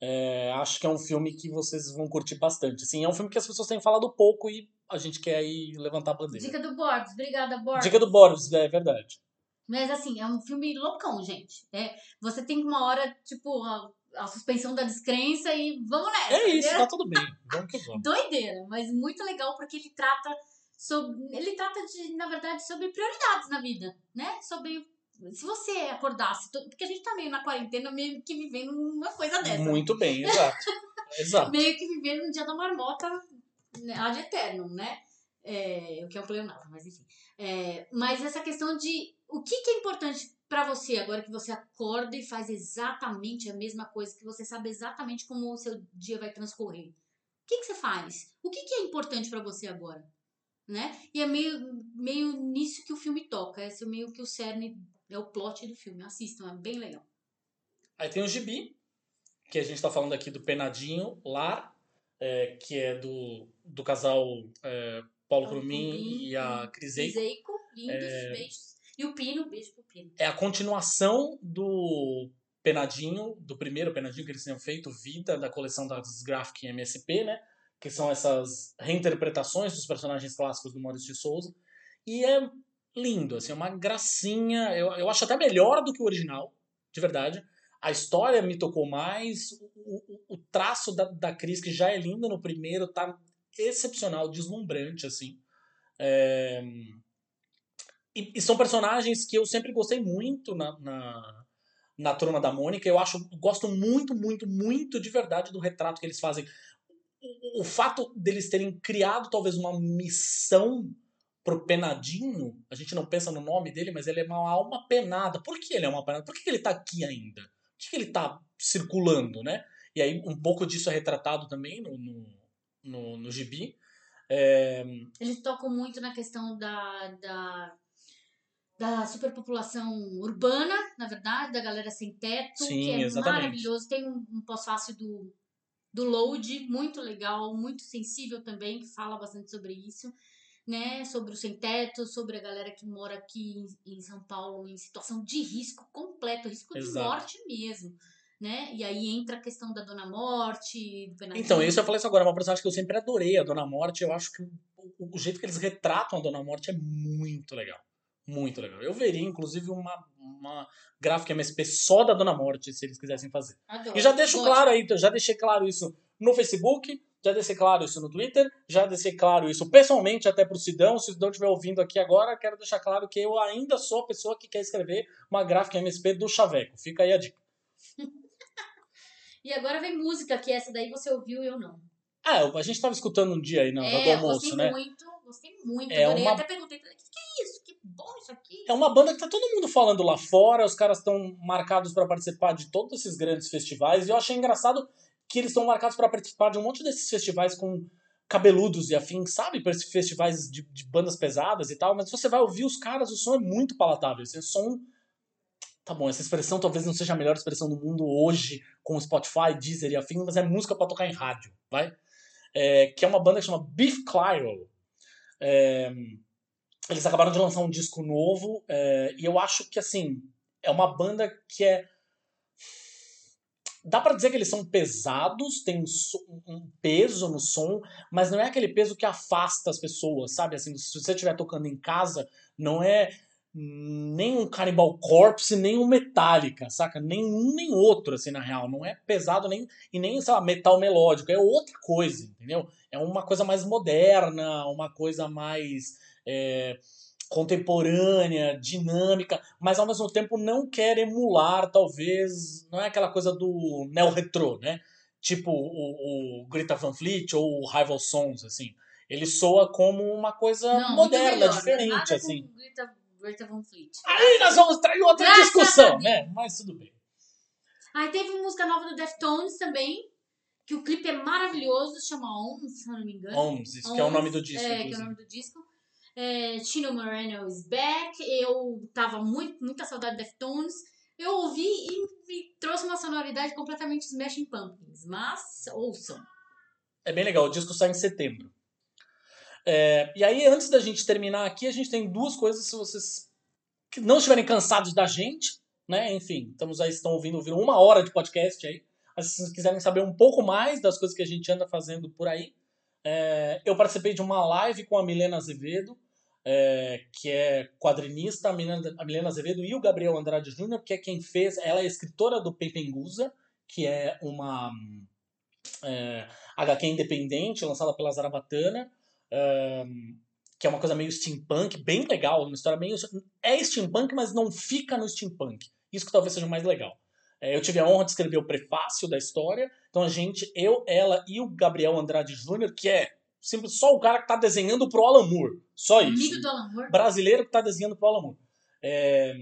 Speaker 2: É, acho que é um filme que vocês vão curtir bastante. Assim, é um filme que as pessoas têm falado pouco e a gente quer aí levantar a bandeira.
Speaker 1: Dica do Borbs, obrigada, Borbs.
Speaker 2: Dica do Boris, é verdade.
Speaker 1: Mas assim, é um filme loucão, gente. É, você tem uma hora, tipo, a, a suspensão da descrença e vamos nessa.
Speaker 2: É isso,
Speaker 1: entendeu?
Speaker 2: tá tudo bem. Vamos que vamos. (laughs)
Speaker 1: Doideira, mas muito legal porque ele trata sobre. Ele trata de, na verdade, sobre prioridades na vida, né? Sobre. Se você acordasse, porque a gente tá meio na quarentena, meio que vivendo uma coisa dessa.
Speaker 2: Muito bem, exato. (laughs) Exato.
Speaker 1: Meio que vivendo um dia da marmota né, ad eterno, né? É, o que é um pleonasmo, mas enfim. É, mas essa questão de o que, que é importante pra você agora que você acorda e faz exatamente a mesma coisa, que você sabe exatamente como o seu dia vai transcorrer. O que, que você faz? O que, que é importante pra você agora? Né? E é meio, meio nisso que o filme toca. Esse é meio que o cerne, é o plot do filme. Assistam, é bem legal.
Speaker 2: Aí tem o Gibi, que a gente tá falando aqui do Penadinho Lar, é, que é do, do casal é, Paulo
Speaker 1: Paulo
Speaker 2: Crumin e a Crisei.
Speaker 1: Iseico, lindos, beijos. E o Pino, beijo pro Pino.
Speaker 2: é a continuação do Penadinho, do primeiro Penadinho que eles tinham feito, Vida, da coleção das Graphic MSP, né? Que são essas reinterpretações dos personagens clássicos do Maurício de Souza. E é lindo, assim, é uma gracinha. Eu, eu acho até melhor do que o original, de verdade. A história me tocou mais. O, o, o traço da, da Cris, que já é lindo no primeiro, tá excepcional, deslumbrante, assim. É, e, e são personagens que eu sempre gostei muito na, na, na Turma da Mônica. Eu acho, gosto muito, muito, muito de verdade do retrato que eles fazem. O, fato deles terem criado talvez uma missão pro Penadinho, a gente não pensa no nome dele, mas ele é uma alma penada. Por que ele é uma penada? Por que ele tá aqui ainda? Por que que ele tá circulando, né? E aí um pouco disso é retratado também no, no, no, no gibi. É,
Speaker 1: Eles tocam muito na questão da, da, da superpopulação urbana, na verdade, da galera sem teto,
Speaker 2: Sim,
Speaker 1: que é
Speaker 2: exatamente.
Speaker 1: maravilhoso. Tem um, um pós-fácil do, do Load, muito legal, muito sensível também, que fala bastante sobre isso, né? Sobre o sem teto, sobre a galera que mora aqui em, em São Paulo em situação de risco completo, risco
Speaker 2: Exato.
Speaker 1: de morte mesmo. Né? E aí entra a questão da Dona Morte.
Speaker 2: Então, isso eu falei isso agora, é uma personagem que eu sempre adorei, a Dona Morte. Eu acho que o, o jeito que eles retratam a Dona Morte é muito legal. Muito legal. Eu veria, inclusive, uma, uma gráfica MSP só da Dona Morte, se eles quisessem fazer.
Speaker 1: Adoro.
Speaker 2: E já deixo
Speaker 1: Gosto.
Speaker 2: claro aí, já deixei claro isso no Facebook, já deixei claro isso no Twitter, já deixei claro isso pessoalmente até pro Sidão. Se o Sidão estiver ouvindo aqui agora, quero deixar claro que eu ainda sou a pessoa que quer escrever uma gráfica MSP do Chaveco. Fica aí a dica.
Speaker 1: E agora vem música, que essa daí você ouviu e eu não.
Speaker 2: Ah, a gente tava escutando um dia aí na hora do
Speaker 1: é,
Speaker 2: almoço,
Speaker 1: gostei
Speaker 2: né?
Speaker 1: muito, gostei muito.
Speaker 2: É
Speaker 1: adorei.
Speaker 2: uma-
Speaker 1: Até perguntei o que, que é isso? Bom isso aqui.
Speaker 2: É uma banda que tá todo mundo falando lá fora, os caras estão marcados pra participar de todos esses grandes festivais, e eu achei engraçado que eles estão marcados pra participar de um monte desses festivais com cabeludos e afins, sabe? Para esses festivais de, de bandas pesadas e tal, mas você vai ouvir os caras, o som é muito palatável, esse som... Tá bom, essa expressão talvez não seja a melhor expressão do mundo hoje, com Spotify, Deezer e afins, mas é música pra tocar em rádio, vai? É, que é uma banda que chama Beef Clyro. É, eles acabaram de lançar um disco novo é, e eu acho que assim é uma banda que é dá pra dizer que eles são pesados tem um, um peso no som mas não é aquele peso que afasta as pessoas sabe? Assim se você estiver tocando em casa não é nem um Cannibal Corpse nem um Metallica saca? Nem um nem outro assim na real. Não é pesado nem e nem sei lá metal melódico. É outra coisa entendeu? É uma coisa mais moderna uma coisa mais é, contemporânea, dinâmica, mas ao mesmo tempo não quer emular, talvez, não é aquela coisa do neo-retrô, né? Tipo o, o Greta Van Fleet ou o Rival Sons, assim. Ele soa como uma coisa
Speaker 1: Não,
Speaker 2: moderna,
Speaker 1: melhor,
Speaker 2: diferente, assim.
Speaker 1: Greta, Greta Van Fleet.
Speaker 2: Aí nós vamos trair outra
Speaker 1: Graças
Speaker 2: discussão, né? Mas tudo bem.
Speaker 1: Aí teve uma música nova do Deftones também, que o clipe é maravilhoso, chama On, se eu não me engano.
Speaker 2: Homes, isso que é o nome do disco,
Speaker 1: É, que é o
Speaker 2: inclusive.
Speaker 1: nome do disco. É, Tino Moreno is back. Eu tava muito, muita saudade do Deftones. Eu ouvi e me trouxe uma sonoridade completamente Smashing Pumpkins. Mas ouçam.
Speaker 2: É bem legal, o disco sai em setembro. É, e aí, antes da gente terminar aqui, a gente tem duas coisas, se vocês não estiverem cansados da gente, né? Enfim, estamos aí, estão ouvindo, ouvindo uma hora de podcast aí. Mas se vocês quiserem saber um pouco mais das coisas que a gente anda fazendo por aí, é, eu participei de uma live com a Milena Azevedo, é, que é quadrinista, a Milena, a Milena Azevedo e o Gabriel Andrade Júnior, que é quem fez. Ela é escritora do Pepengusa, que é uma é, HQ independente lançada pela Zarabatana, ahn, que é uma coisa meio steampunk, bem legal, uma história meio. É steampunk, mas não fica no steampunk. Isso que talvez seja mais legal. É, eu tive a honra de escrever o prefácio da história, então a gente, eu, ela e o Gabriel Andrade Júnior, que é simples, só o cara que tá desenhando pro Alan Moore. Só isso
Speaker 1: Amigo do Alan Moore.
Speaker 2: brasileiro que está desenhando pro Alan Moore. É,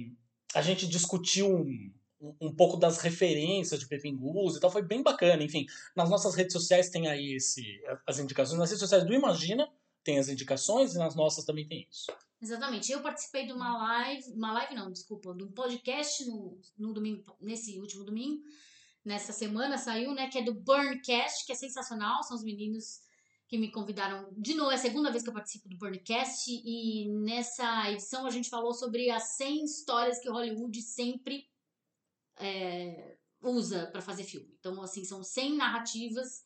Speaker 2: a gente discutiu um, um- um pouco das referências de Pepingus e tal, foi bem bacana. Enfim, nas nossas redes sociais tem aí esse, as indicações. Nas redes sociais do Imagina tem as indicações e nas nossas também tem isso.
Speaker 1: Exatamente. Eu participei de uma live, uma live não, desculpa, de um podcast no, no domingo, nesse último domingo, nessa semana saiu, né, que é do Burncast, que é sensacional, são os meninos que me convidaram. De novo, é a segunda vez que eu participo do Burncast e nessa edição a gente falou sobre as 100 histórias que Hollywood sempre é, usa para fazer filme. Então, assim, são 100 narrativas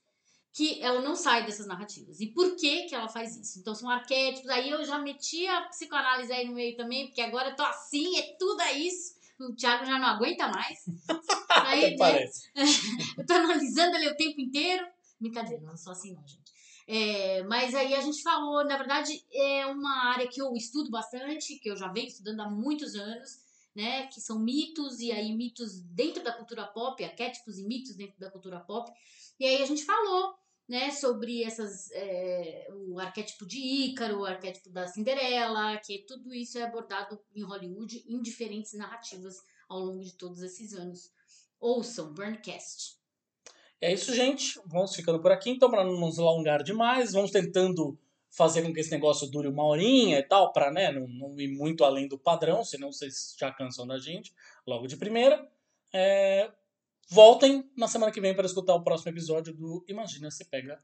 Speaker 1: que ela não sai dessas narrativas. E por que que ela faz isso? Então são arquétipos. Aí eu já meti a psicoanálise aí no meio também, porque agora eu tô assim, é tudo é isso. O Thiago já não aguenta mais. (laughs) Aí,
Speaker 2: Até
Speaker 1: né,
Speaker 2: parece. (laughs)
Speaker 1: eu tô analisando ele o tempo inteiro. Brincadeira, não sou assim não, gente. É, mas aí a gente falou, na verdade, é uma área que eu estudo bastante, que eu já venho estudando há muitos anos, né? Que são mitos, e aí mitos dentro da cultura pop, arquétipos e mitos dentro da cultura pop. E aí a gente falou, né, sobre essas, é, o arquétipo de Ícaro, o arquétipo da Cinderela, que tudo isso é abordado em Hollywood em diferentes narrativas ao longo de todos esses anos. Ouçam, Burncast.
Speaker 2: É isso, gente. Vamos ficando por aqui, então, para não nos alongar demais. Vamos tentando fazer com que esse negócio dure uma horinha e tal, para né, não, não ir muito além do padrão, senão vocês já cansam da gente logo de primeira. É, Voltem na semana que vem para escutar o próximo episódio do Imagina Se Pega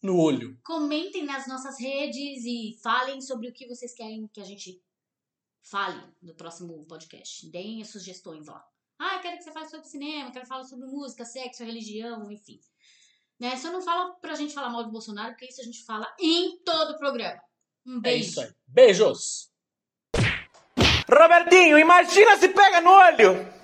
Speaker 2: no Olho.
Speaker 1: Comentem nas nossas redes e falem sobre o que vocês querem que a gente fale no próximo podcast. Deem as sugestões lá. Ah, eu quero que você fale sobre cinema, quero falar sobre música, sexo, religião, enfim. Né? Só não fala pra gente falar mal do Bolsonaro, porque isso a gente fala em todo o programa. Um
Speaker 2: É
Speaker 1: beijo.
Speaker 2: isso aí. Beijos!
Speaker 3: Robertinho, imagina se pega no olho!